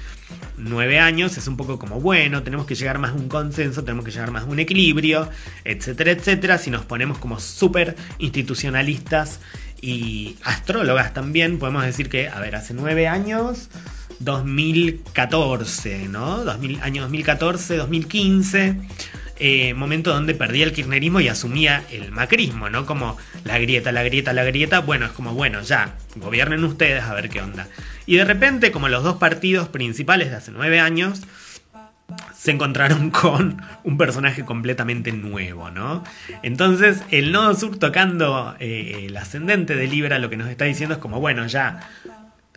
nueve años, es un poco como, bueno, tenemos que llegar más a un consenso, tenemos que llegar más a un equilibrio, etcétera, etcétera. Si nos ponemos como súper institucionalistas y astrólogas también, podemos decir que, a ver, hace nueve años, 2014, ¿no? 2000, año 2014, 2015, eh, momento donde perdía el kirchnerismo y asumía el macrismo, ¿no? Como la grieta, la grieta, la grieta, bueno, es como, bueno, ya, gobiernen ustedes a ver qué onda. Y de repente, como los dos partidos principales de hace nueve años, se encontraron con un personaje completamente nuevo, ¿no? Entonces, el nodo sur tocando eh, el ascendente de Libra lo que nos está diciendo es como, bueno, ya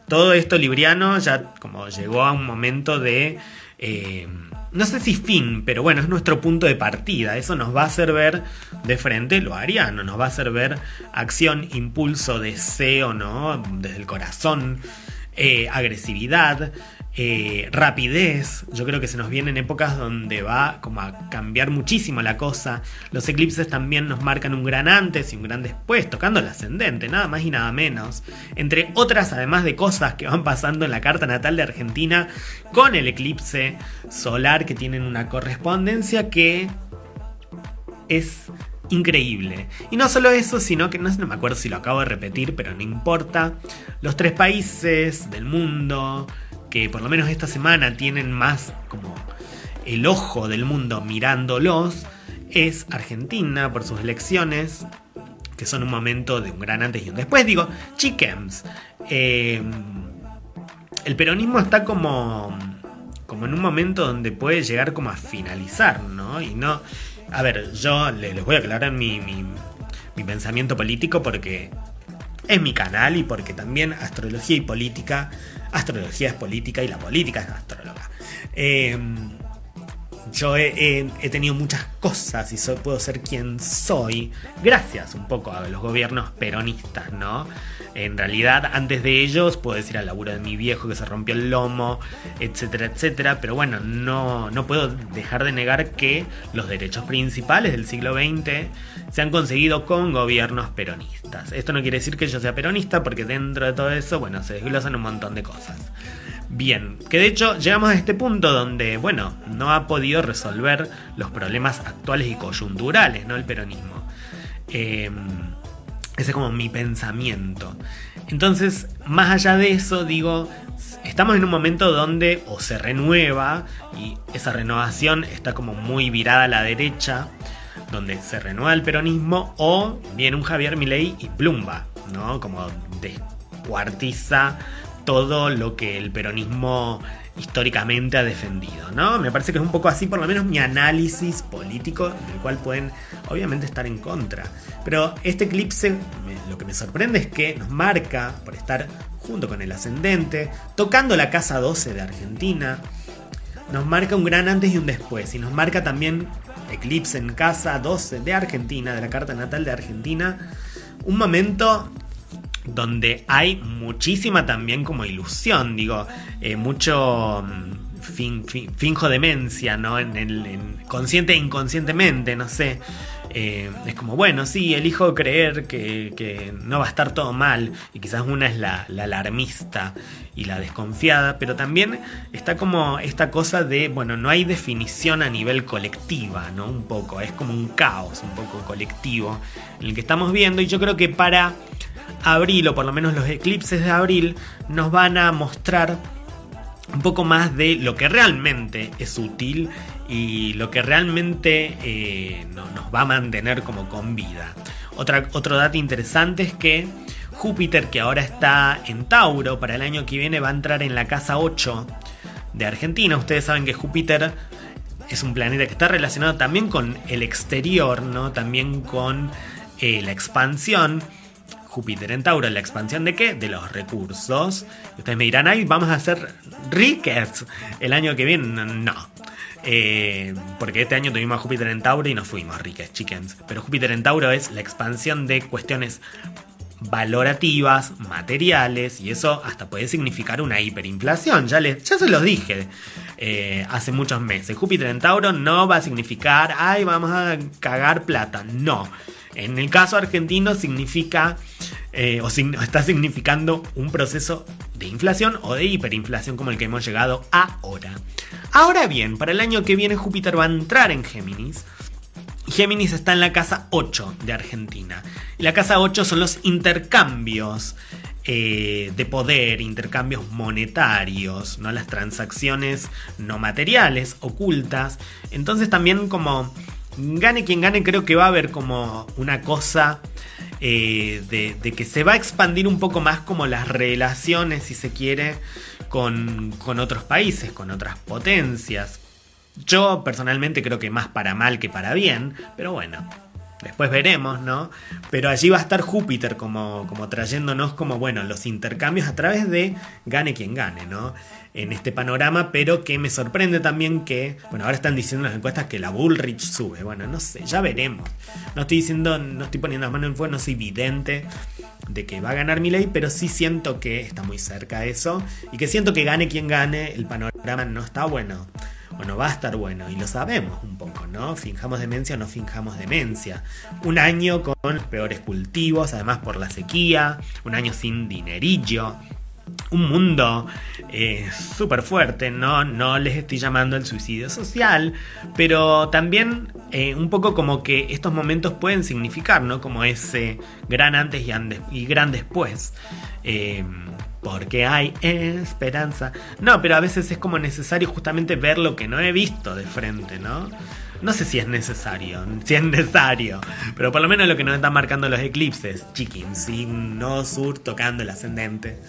todo esto libriano ya como llegó a un momento de... Eh, no sé si fin, pero bueno, es nuestro punto de partida. Eso nos va a hacer ver de frente lo ariano, nos va a hacer ver acción, impulso, deseo, ¿no? Desde el corazón, eh, agresividad, eh, rapidez. Yo creo que se nos vienen épocas donde va como a cambiar muchísimo la cosa. Los eclipses también nos marcan un gran antes y un gran después, tocando el ascendente, nada más y nada menos. Entre otras, además de cosas que van pasando en la carta natal de Argentina con el eclipse solar que tienen una correspondencia que es increíble. Y no solo eso, sino que no, no, me acuerdo si lo acabo de repetir, pero no importa. Los tres países del mundo que por lo menos esta semana tienen más como el ojo del mundo mirándolos es Argentina por sus elecciones, que son un momento de un gran antes y un después. Digo, chickens, em, el peronismo está como, como en un momento donde puede llegar como a finalizar, ¿no? Y no... A ver, yo les voy a aclarar mi, mi, mi pensamiento político porque es mi canal y porque también astrología y política astrología es política y la política es astróloga. Eh, yo he, tenido muchas cosas y puedo ser quien soy gracias un poco a los gobiernos peronistas, ¿no? En realidad, antes de ellos, puedo decir al laburo de mi viejo que se rompió el lomo, etcétera, etcétera, pero bueno, no, no puedo dejar de negar que los derechos principales del siglo XX se han conseguido con gobiernos peronistas. Esto no quiere decir que yo sea peronista, porque dentro de todo eso, bueno, se desglosan un montón de cosas. Bien, que de hecho llegamos a este punto donde, bueno, no ha podido resolver los problemas actuales y coyunturales, ¿no? El peronismo. Em, ese es como mi pensamiento. Entonces, más allá de eso, digo, estamos en un momento donde o se renueva y esa renovación está como muy virada a la derecha, donde se renueva el peronismo, o viene un Javier Milei y plumba, ¿no? Como descuartiza todo lo que el peronismo históricamente ha defendido, ¿no? Me parece que es un poco así, por lo menos mi análisis político, del cual pueden obviamente estar en contra. Pero este eclipse, lo que me sorprende es que nos marca, por estar junto con el ascendente, tocando la casa 12 de Argentina, nos marca un gran antes y un después, y nos marca también eclipse en casa 12 de Argentina, de la carta natal de Argentina, un momento donde hay muchísima también como ilusión, digo, eh, mucho mm, finjo demencia, ¿no? En el consciente e inconscientemente, no sé. Eh, es como, bueno, sí, elijo creer que, no va a estar todo mal, y quizás una es la, la, alarmista y la desconfiada, pero también está como esta cosa de, bueno, no hay definición a nivel colectiva, ¿no? Un poco, es como un caos un poco colectivo en el que estamos viendo, y yo creo que para abril, o por lo menos los eclipses de abril, nos van a mostrar un poco más de lo que realmente es útil y lo que realmente eh, nos va a mantener como con vida. Otra, otro dato interesante es que Júpiter, que ahora está en Tauro, para el año que viene va a entrar en la casa 8 de Argentina. Ustedes saben que Júpiter es un planeta que está relacionado también con el exterior, ¿no? También con eh, la expansión. Júpiter en Tauro, ¿la expansión de qué? De los recursos. Ustedes me dirán, ay, vamos a ser riques el año que viene. No. Eh, porque este año tuvimos a Júpiter en Tauro y nos fuimos riques, chickens. Pero Júpiter en Tauro es la expansión de cuestiones valorativas, materiales, y eso hasta puede significar una hiperinflación. Ya, les, ya se los dije eh, hace muchos meses. Júpiter en Tauro no va a significar, ay, vamos a cagar plata. No. En el caso argentino significa eh, o está significando un proceso de inflación o de hiperinflación como el que hemos llegado ahora. Ahora bien, para el año que viene Júpiter va a entrar en Géminis. Géminis está en la casa 8 de Argentina. La casa 8 son los intercambios eh, de poder, intercambios monetarios, ¿no? las transacciones no materiales, ocultas. Entonces también como gane quien gane, creo que va a haber como una cosa eh, de, que se va a expandir un poco más como las relaciones, si se quiere, con, con otros países, con otras potencias. Yo personalmente creo que más para mal que para bien, pero bueno, Después veremos, ¿no? Pero allí va a estar Júpiter como, como trayéndonos como, bueno, los intercambios a través de gane quien gane, ¿no? En este panorama, pero que me sorprende también que, bueno, ahora están diciendo las encuestas que la Bullrich sube. Bueno, no sé, ya veremos. No estoy diciendo, no estoy poniendo las manos en fuego, no soy vidente de que va a ganar mi ley, pero sí siento que está muy cerca eso y que siento que gane quien gane, el panorama no está bueno bueno, va a estar bueno y lo sabemos un poco, ¿no? Finjamos demencia o no finjamos demencia. Un año con peores cultivos, además por la sequía, un año sin dinerillo. Un mundo eh, súper fuerte, ¿no? No les estoy llamando el suicidio social, pero también eh, un poco como que estos momentos pueden significar, ¿no? Como ese gran antes y, y gran después. Eh, porque hay esperanza. No, pero a veces es como necesario justamente ver lo que no he visto de frente, ¿no? No sé si es necesario, si es necesario, pero por lo menos lo que nos están marcando los eclipses, chiquín, signo sur tocando el ascendente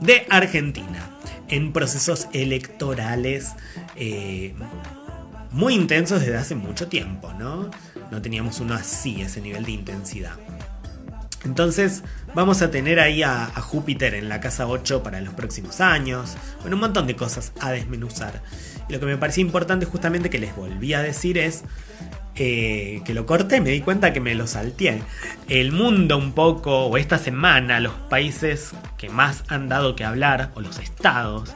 de Argentina, en procesos electorales eh, muy intensos desde hace mucho tiempo, ¿no? No teníamos uno así, ese nivel de intensidad. Entonces vamos a tener ahí a, Júpiter en la casa 8 para los próximos años. Bueno, un montón de cosas a desmenuzar. Y lo que me parecía importante justamente que les volví a decir es eh, que lo corté, me di cuenta que me lo salteé. El mundo un poco, o esta semana, los países que más han dado que hablar, o los estados,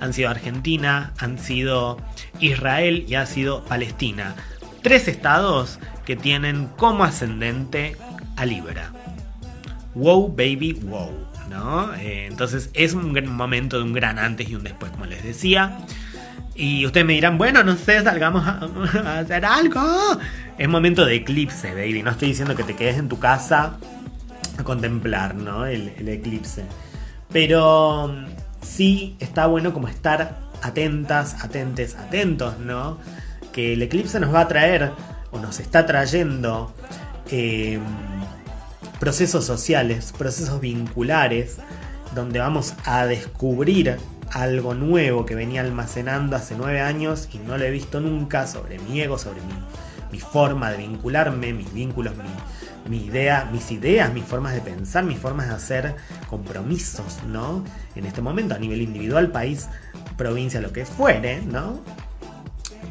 han sido Argentina, han sido Israel y ha sido Palestina. Tres estados que tienen como ascendente a Libra wow, baby, wow, ¿no? Eh, entonces es un momento de un gran antes y un después, como les decía. Y ustedes me dirán, bueno, no sé, salgamos a, hacer algo. Es momento de eclipse, baby. No estoy diciendo que te quedes en tu casa a contemplar, ¿no? El, eclipse. Pero sí está bueno como estar atentas, atentes, atentos, ¿no? Que el eclipse nos va a traer o nos está trayendo em, procesos sociales, procesos vinculares, donde vamos a descubrir algo nuevo que venía almacenando hace nueve años y no lo he visto nunca sobre mi ego, sobre mi, mi forma de vincularme, mis vínculos, mi, idea, mis ideas, mis formas de pensar, mis formas de hacer compromisos, ¿no? En este momento, a nivel individual, país, provincia, lo que fuere, ¿no?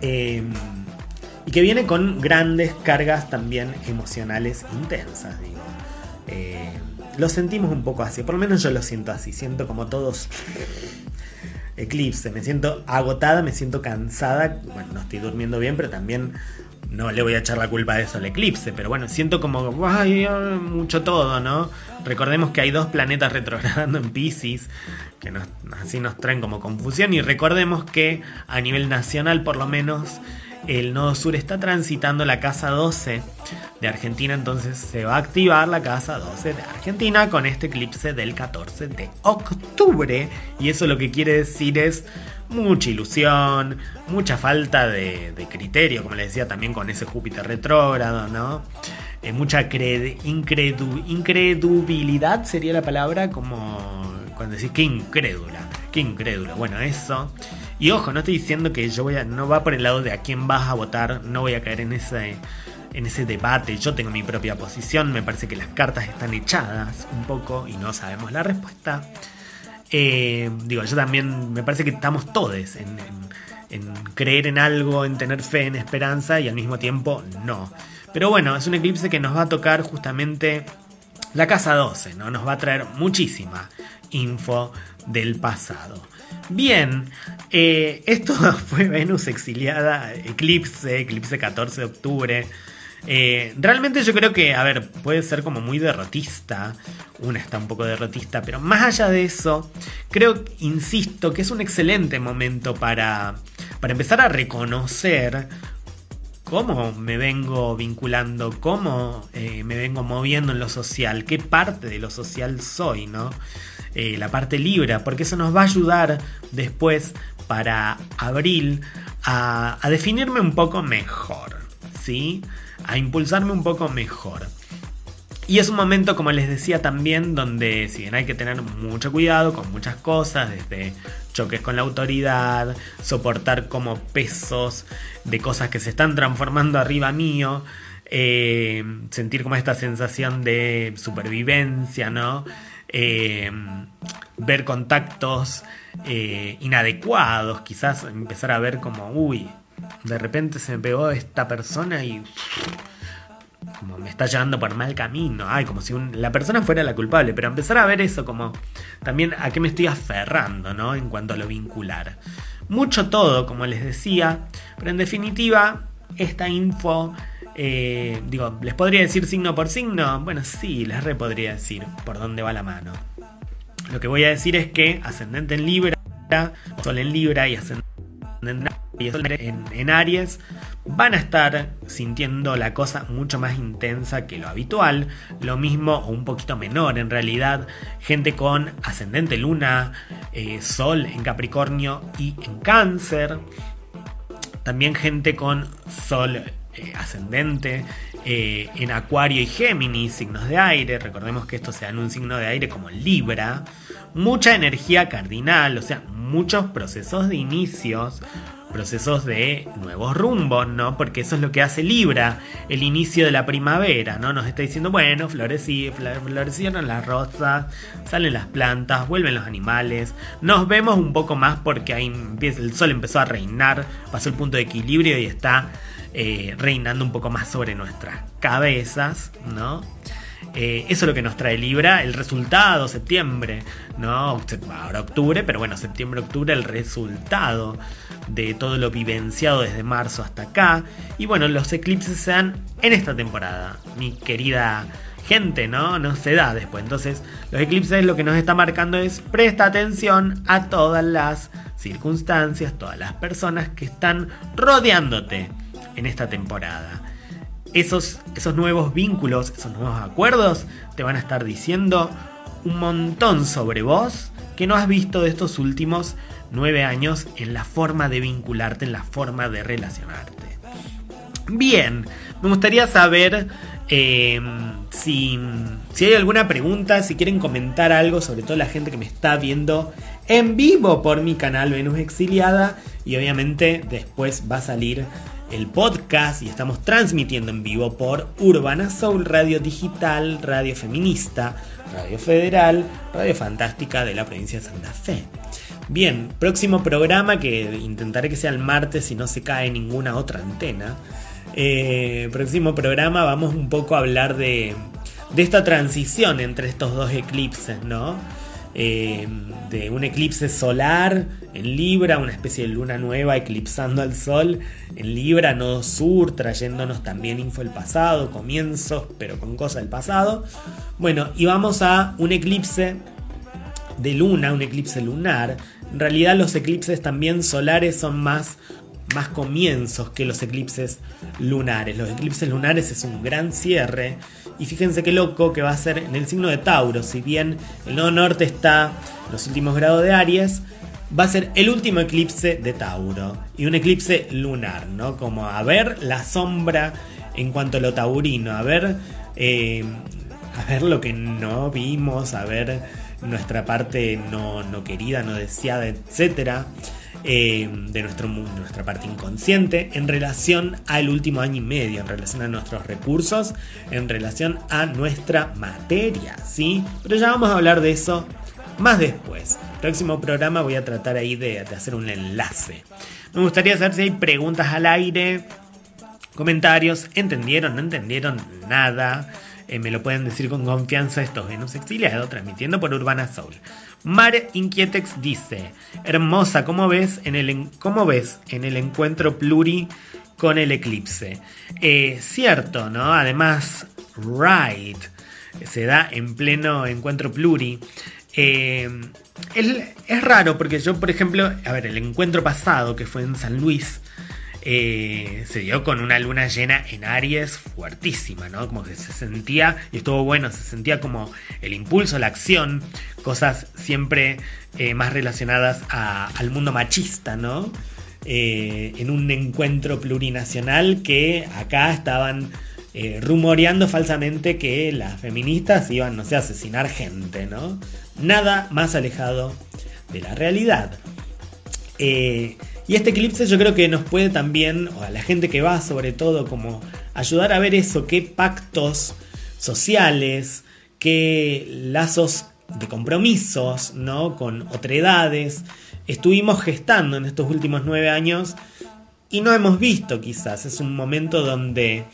Em, y que viene con grandes cargas también emocionales intensas, digo. Eh, lo sentimos un poco así, por lo menos yo lo siento así, siento como todos eclipse, me siento agotada, me siento cansada, bueno, no estoy durmiendo bien, pero también no le voy a echar la culpa de eso al eclipse, pero bueno, siento como, ay, mucho todo, ¿no? Recordemos que hay dos planetas retrogradando en Pisces, que así nos traen como confusión, y recordemos que a nivel nacional, por lo menos, el nodo sur está transitando la casa 12 de Argentina, entonces se va a activar la casa 12 de Argentina con este eclipse del 14 de octubre. Y eso lo que quiere decir es mucha ilusión, mucha falta de, criterio, como le decía también con ese Júpiter retrógrado, ¿no? Eh, mucha incredu incredubilidad sería la palabra, como cuando decís que incrédula, que incrédula. Bueno, eso. Y ojo, no estoy diciendo que yo voy a. No va por el lado de a quién vas a votar. No voy a caer en ese. En ese debate. Yo tengo mi propia posición. Me parece que las cartas están echadas un poco y no sabemos la respuesta. Eh, digo, yo también. Me parece que estamos todos en, en creer en algo, en tener fe, en esperanza y al mismo tiempo no. Pero bueno, es un eclipse que nos va a tocar justamente la casa 12, ¿no? Nos va a traer muchísima info del pasado. Bien, eh, esto fue Venus exiliada, eclipse, eclipse 14 de octubre. Eh, realmente yo creo que, a ver, puede ser como muy derrotista, una está un poco derrotista, pero más allá de eso, creo, insisto, que es un excelente momento para, para empezar a reconocer cómo me vengo vinculando, cómo eh, me vengo moviendo en lo social, qué parte de lo social soy, ¿no? Eh, la parte libra, porque eso nos va a ayudar después para abril a, definirme un poco mejor, ¿sí? A impulsarme un poco mejor. Y es un momento, como les decía también, donde si bien hay que tener mucho cuidado con muchas cosas, desde choques con la autoridad, soportar como pesos de cosas que se están transformando arriba mío, eh, sentir como esta sensación de supervivencia, ¿no? Eh, ver contactos eh, inadecuados, quizás empezar a ver como, uy, de repente se me pegó esta persona y como me está llevando por mal camino, ay, como si la persona fuera la culpable, pero empezar a ver eso como también a qué me estoy aferrando, ¿no? En cuanto a lo vincular. Mucho todo, como les decía, pero en definitiva, esta info eh, digo, ¿les podría decir signo por signo? Bueno, sí, les re podría decir por dónde va la mano. Lo que voy a decir es que ascendente en Libra, Sol en Libra y ascendente en, en Aries van a estar sintiendo la cosa mucho más intensa que lo habitual. Lo mismo o un poquito menor en realidad. Gente con ascendente Luna, eh, Sol en Capricornio y en Cáncer. También gente con Sol eh, ascendente, eh, en Acuario y Géminis, signos de aire, recordemos que esto se da en un signo de aire como Libra, mucha energía cardinal, o sea, muchos procesos de inicios, procesos de nuevos rumbos, ¿no? Porque eso es lo que hace Libra, el inicio de la primavera, ¿no? Nos está diciendo, bueno, florecí, florecieron las rosas, salen las plantas, vuelven los animales, nos vemos un poco más porque ahí el sol empezó a reinar, pasó el punto de equilibrio y está eh, reinando un poco más sobre nuestras cabezas, ¿no? Eh, eso es lo que nos trae Libra, el resultado, septiembre, ¿no? Ahora octubre, pero bueno, septiembre, octubre, el resultado de todo lo vivenciado desde marzo hasta acá. Y bueno, los eclipses se dan en esta temporada, mi querida gente, ¿no? No se da después. Entonces, los eclipses lo que nos está marcando es presta atención a todas las circunstancias, todas las personas que están rodeándote en esta temporada. Esos, esos nuevos vínculos, esos nuevos acuerdos te van a estar diciendo un montón sobre vos que no has visto de estos últimos nueve años en la forma de vincularte, en la forma de relacionarte. Bien, Me gustaría saber eh, si, si hay alguna pregunta, si quieren comentar algo, sobre todo la gente que me está viendo en vivo por mi canal Venus Exiliada. Y obviamente después va a salir el podcast y estamos transmitiendo en vivo por Urbana Soul, Radio Digital, Radio Feminista, Radio Federal, Radio Fantástica de la provincia de Santa Fe. Bien, próximo programa que intentaré que sea el martes si no se cae ninguna otra antena. Eh, próximo programa vamos un poco a hablar de, de esta transición entre estos dos eclipses, ¿no? Eh, de un eclipse solar en Libra, una especie de luna nueva eclipsando al Sol en Libra, nodo sur, trayéndonos también info del pasado, comienzos, pero con cosas del pasado. Bueno, y vamos a un eclipse de luna, un eclipse lunar. En realidad los eclipses también solares son más más comienzos que los eclipses lunares. Los eclipses lunares es un gran cierre. Y fíjense qué loco que va a ser en el signo de Tauro. Si bien el nodo norte está en los últimos grados de Aries, va a ser el último eclipse de Tauro. Y un eclipse lunar, ¿no? Como a ver la sombra en cuanto a lo taurino, a ver, eh, a ver lo que no vimos, a ver nuestra parte no, no querida, no deseada, etcétera. Eh, de nuestro nuestra parte inconsciente, en relación al último año y medio, en relación a nuestros recursos, en relación a nuestra materia, ¿sí? Pero ya vamos a hablar de eso más después. Próximo programa voy a tratar ahí de, de hacer un enlace. Me gustaría saber si hay preguntas al aire, comentarios, ¿entendieron? ¿No entendieron nada? Eh, me lo pueden decir con confianza estos Venus exiliados, transmitiendo por Urbana Soul. Mar Inquietex dice, hermosa, ¿cómo ves en el, ves en el encuentro pluri con el eclipse? Eh, cierto, ¿no? Además, right, se da en pleno encuentro pluri. Eh, es, raro porque yo, por ejemplo, a ver, el encuentro pasado que fue en San Luis, eh, se dio con una luna llena en Aries fuertísima, ¿no? Como que se sentía, y estuvo bueno, se sentía como el impulso, la acción, cosas siempre eh, más relacionadas al mundo machista, ¿no? Eh, en un encuentro plurinacional que acá estaban rumoreando falsamente que las feministas iban, no sé, a asesinar gente, ¿no? Nada más alejado de la realidad. Y este eclipse yo creo que nos puede también, o a la gente que va sobre todo, como ayudar a ver eso, qué pactos sociales, qué lazos de compromisos, ¿no? Con otredades estuvimos gestando en estos últimos nueve años y no hemos visto quizás. Es un momento donde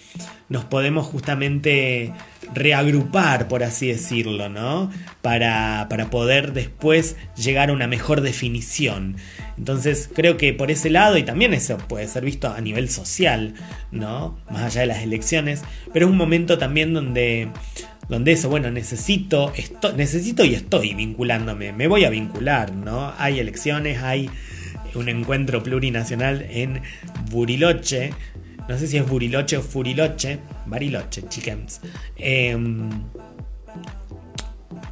nos podemos justamente reagrupar, por así decirlo, ¿no? Para, para poder después llegar a una mejor definición. Entonces creo que por ese lado, y también eso puede ser visto a nivel social, ¿no? Más allá de las elecciones, pero es un momento también donde, donde eso, bueno, necesito, necesito y estoy vinculándome, me voy a vincular, ¿no? Hay elecciones, hay un encuentro plurinacional en Buriloche, no sé si es Buriloche o Furiloche, Bariloche, chickens. Em,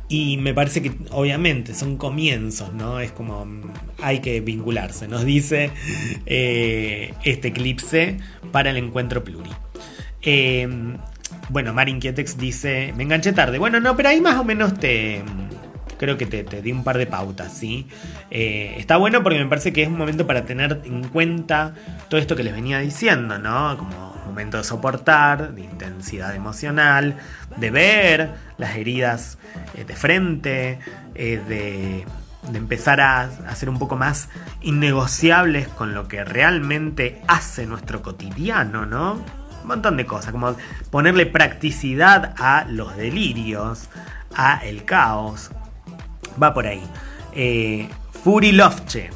y me parece que obviamente son comienzos, ¿no? Es como hay que vincularse, nos dice eh, este eclipse para el encuentro pluri. Eh, bueno, Marin Kietex dice, me enganché tarde. Bueno, no, pero ahí más o menos te... Creo que te, di un par de pautas, ¿sí? Eh, está bueno porque me parece que es un momento para tener en cuenta todo esto que les venía diciendo, ¿no? Como momento de soportar, de intensidad emocional, de ver las heridas eh, de frente, eh, de, empezar a, a, ser un poco más innegociables con lo que realmente hace nuestro cotidiano, ¿no? Un montón de cosas, como ponerle practicidad a los delirios, a el caos. Va por ahí. Eh,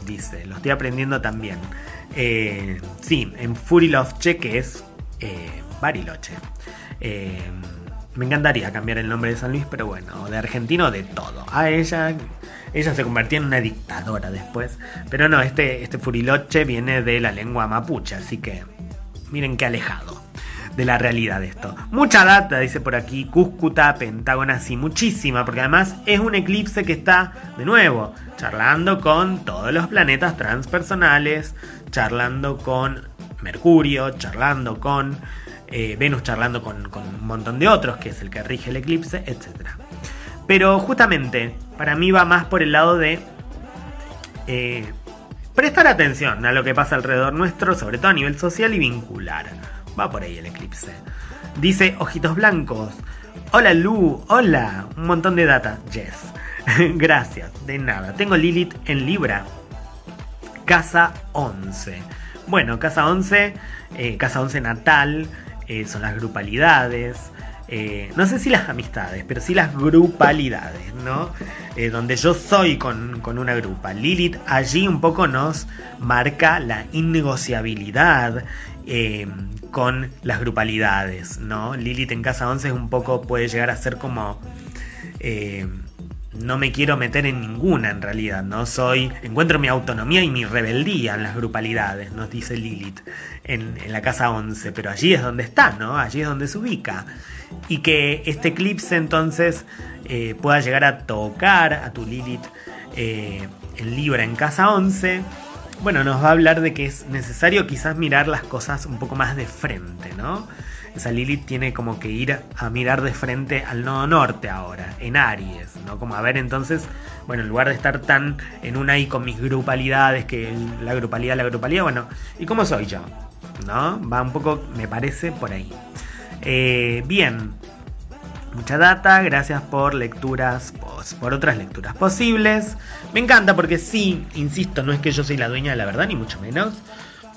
dice, lo estoy aprendiendo también. Eh, sí, en Furilovche, que es eh, Bariloche. Eh, me encantaría cambiar el nombre de San Luis, pero bueno, de argentino de todo. A ella, ella se convirtió en una dictadora después. Pero no, este, este Furiloche viene de la lengua mapuche, así que miren qué alejado de la realidad esto. Mucha data, dice por aquí, Cúscuta, Pentágona, sí, muchísima, porque además es un eclipse que está, de nuevo, charlando con todos los planetas transpersonales, charlando con Mercurio, charlando con eh, Venus charlando con, un montón de otros, que es el que rige el eclipse, etc. Pero justamente, para mí va más por el lado de eh, prestar atención a lo que pasa alrededor nuestro, sobre todo a nivel social y vincular. Va por ahí el eclipse. Dice Ojitos Blancos. Hola Lu, hola. Un montón de data, Yes. Gracias, de nada. Tengo Lilith en Libra. Casa 11. Bueno, casa 11, eh, casa 11 natal, eh, son las grupalidades. Eh, no sé si las amistades, pero sí las grupalidades, ¿no? donde yo soy con, con, una grupa. Lilith allí un poco nos marca la innegociabilidad con las grupalidades, ¿no? Lilith en casa 11 es un poco, puede llegar a ser como no me quiero meter en ninguna en realidad, ¿no? Soy, encuentro mi autonomía y mi rebeldía en las grupalidades, nos dice Lilith en, la casa 11, pero allí es donde está, ¿no? Allí es donde se ubica. Y que este eclipse entonces eh, pueda llegar a tocar a tu Lilith eh, en Libra en casa 11. Bueno, nos va a hablar de que es necesario quizás mirar las cosas un poco más de frente, ¿no? esa Lilith tiene como que ir a mirar de frente al nodo norte ahora, en Aries, ¿no? Como a ver entonces, bueno, en lugar de estar tan en una y con mis grupalidades, que la grupalidad, la grupalidad, bueno, ¿y cómo soy yo? ¿No? Va un poco, me parece, por ahí. Eh, bien, mucha data, gracias por lecturas, por otras lecturas posibles. Me encanta porque sí, insisto, no es que yo soy la dueña de la verdad, ni mucho menos.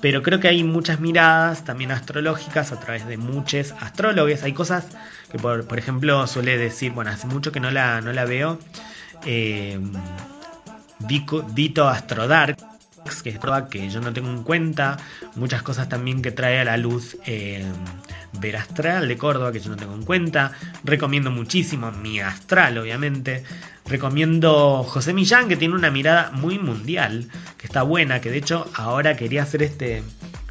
Pero creo que hay muchas miradas también astrológicas a través de muchos astrólogos. Hay cosas que, por, ejemplo, suele decir, bueno, hace mucho que no la, no la veo, eh, Vito Astrodark, que es que yo no tengo en cuenta, muchas cosas también que trae a la luz eh, Verastral de Córdoba, que yo no tengo en cuenta. Recomiendo muchísimo mi astral, obviamente. Recomiendo José Millán, que tiene una mirada muy mundial, que está buena, que de hecho ahora quería hacer este,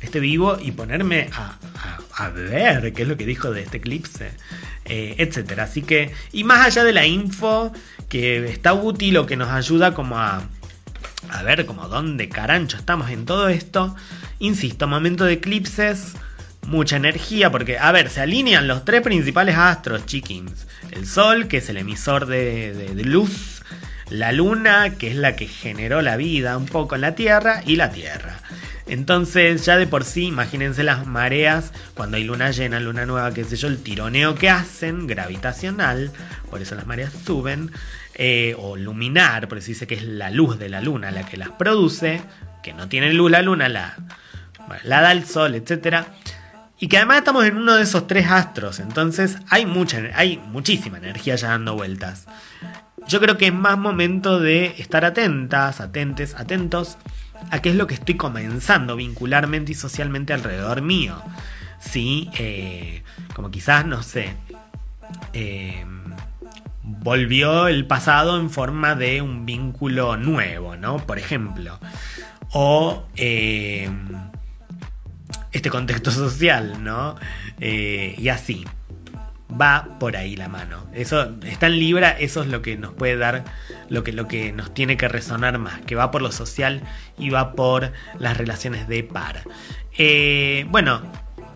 este vivo y ponerme a, ver qué es lo que dijo de este eclipse, eh, etcétera. Así que, y más allá de la info, que está útil o que nos ayuda como a, a ver como dónde carancho estamos en todo esto, insisto, momento de eclipses mucha energía, porque, a ver, se alinean los tres principales astros, chickens. El Sol, que es el emisor de, luz, la Luna, que es la que generó la vida un poco en la Tierra, y la Tierra. Entonces, ya de por sí, imagínense las mareas, cuando hay luna llena, luna nueva, qué sé yo, el tironeo que hacen, gravitacional, por eso las mareas suben, eh, o luminar, por eso dice que es la luz de la luna la que las produce, que no tiene luz la luna, la, la da el sol, etcétera y que además estamos en uno de esos tres astros, entonces hay, mucha, hay muchísima energía ya dando vueltas. Yo creo que es más momento de estar atentas, atentes, atentos a qué es lo que estoy comenzando vincularmente y socialmente alrededor mío. Sí, eh, como quizás, no sé, eh, volvió el pasado en forma de un vínculo nuevo, ¿no? Por ejemplo. O... Eh, este contexto social, ¿no? Eh, y así. Va por ahí la mano. Eso está en Libra, eso es lo que nos puede dar, lo que, lo que nos tiene que resonar más, que va por lo social y va por las relaciones de par. Eh, bueno,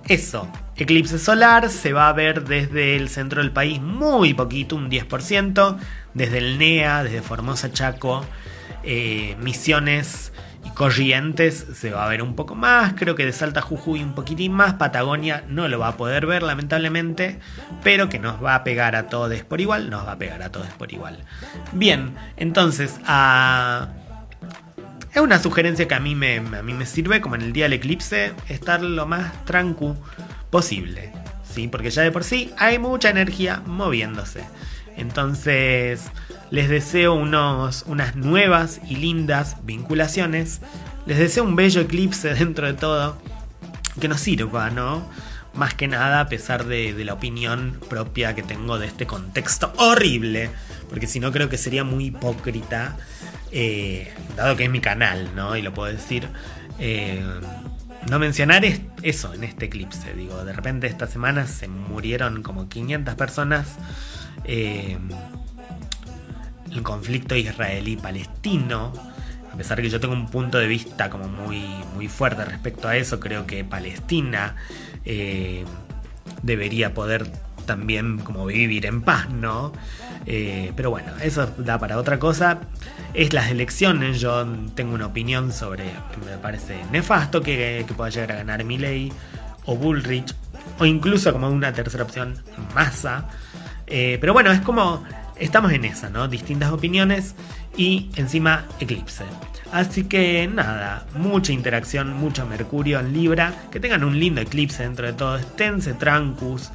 eso. Eclipse solar se va a ver desde el centro del país muy poquito, un 10%, desde el NEA, desde Formosa Chaco, eh, Misiones y Corrientes se va a ver un poco más, creo que de Salta Jujuy un poquitín más, Patagonia no lo va a poder ver lamentablemente, pero que nos va a pegar a todos por igual, nos va a pegar a todos por igual. Bien, entonces es una sugerencia que a mí, me, a mí me sirve, como en el día del eclipse, estar lo más tranquilo posible, ¿sí? porque ya de por sí hay mucha energía moviéndose. Entonces, les deseo unos, unas nuevas y lindas vinculaciones. Les deseo un bello eclipse dentro de todo. Que nos sirva, ¿no? Más que nada a pesar de, la opinión propia que tengo de este contexto horrible. Porque si no creo que sería muy hipócrita. Eh, dado que es mi canal, ¿no? Y lo puedo decir. Eh, no mencionar eso en este eclipse. Digo, de repente esta semana se murieron como 500 personas. Eh, el conflicto israelí-palestino. A pesar que yo tengo un punto de vista como muy, muy fuerte respecto a eso, creo que Palestina, debería poder también como vivir en paz, ¿no? Eh, pero bueno, eso da para otra cosa. Es las elecciones, yo tengo una opinión sobre que me parece nefasto que, que pueda llegar a ganar Milley o Bullrich, o incluso como una tercera opción, Massa. Eh, pero bueno, es como estamos en esa, ¿no? Distintas opiniones y encima eclipse. Así que nada, mucha interacción, mucho Mercurio en Libra. Que tengan un lindo eclipse dentro de todo. Esténse trancus.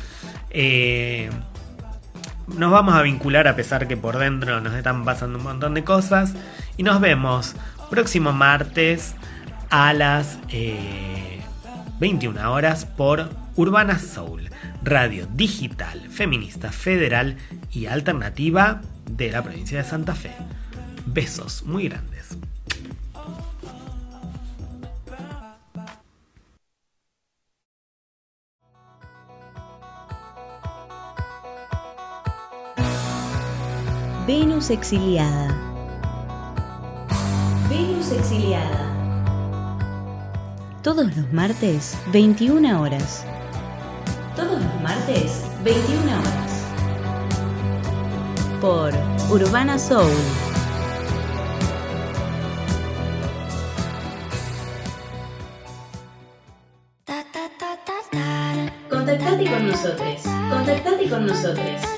Eh, nos vamos a vincular a pesar que por dentro nos están pasando un montón de cosas. Y nos vemos próximo martes a las 21 eh, horas por Urbana Soul, radio digital, feminista, federal y alternativa de la provincia de Santa Fe. Besos muy grandes. Venus exiliada. Venus exiliada. Todos los martes, 21 horas. Todos los martes, 21 horas. Por Urbana Soul. Contactate con nosotros. Contactate con nosotros.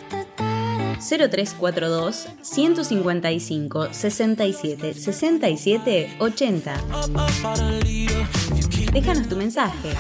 0342 155 67 67 80. Déjanos tu mensaje.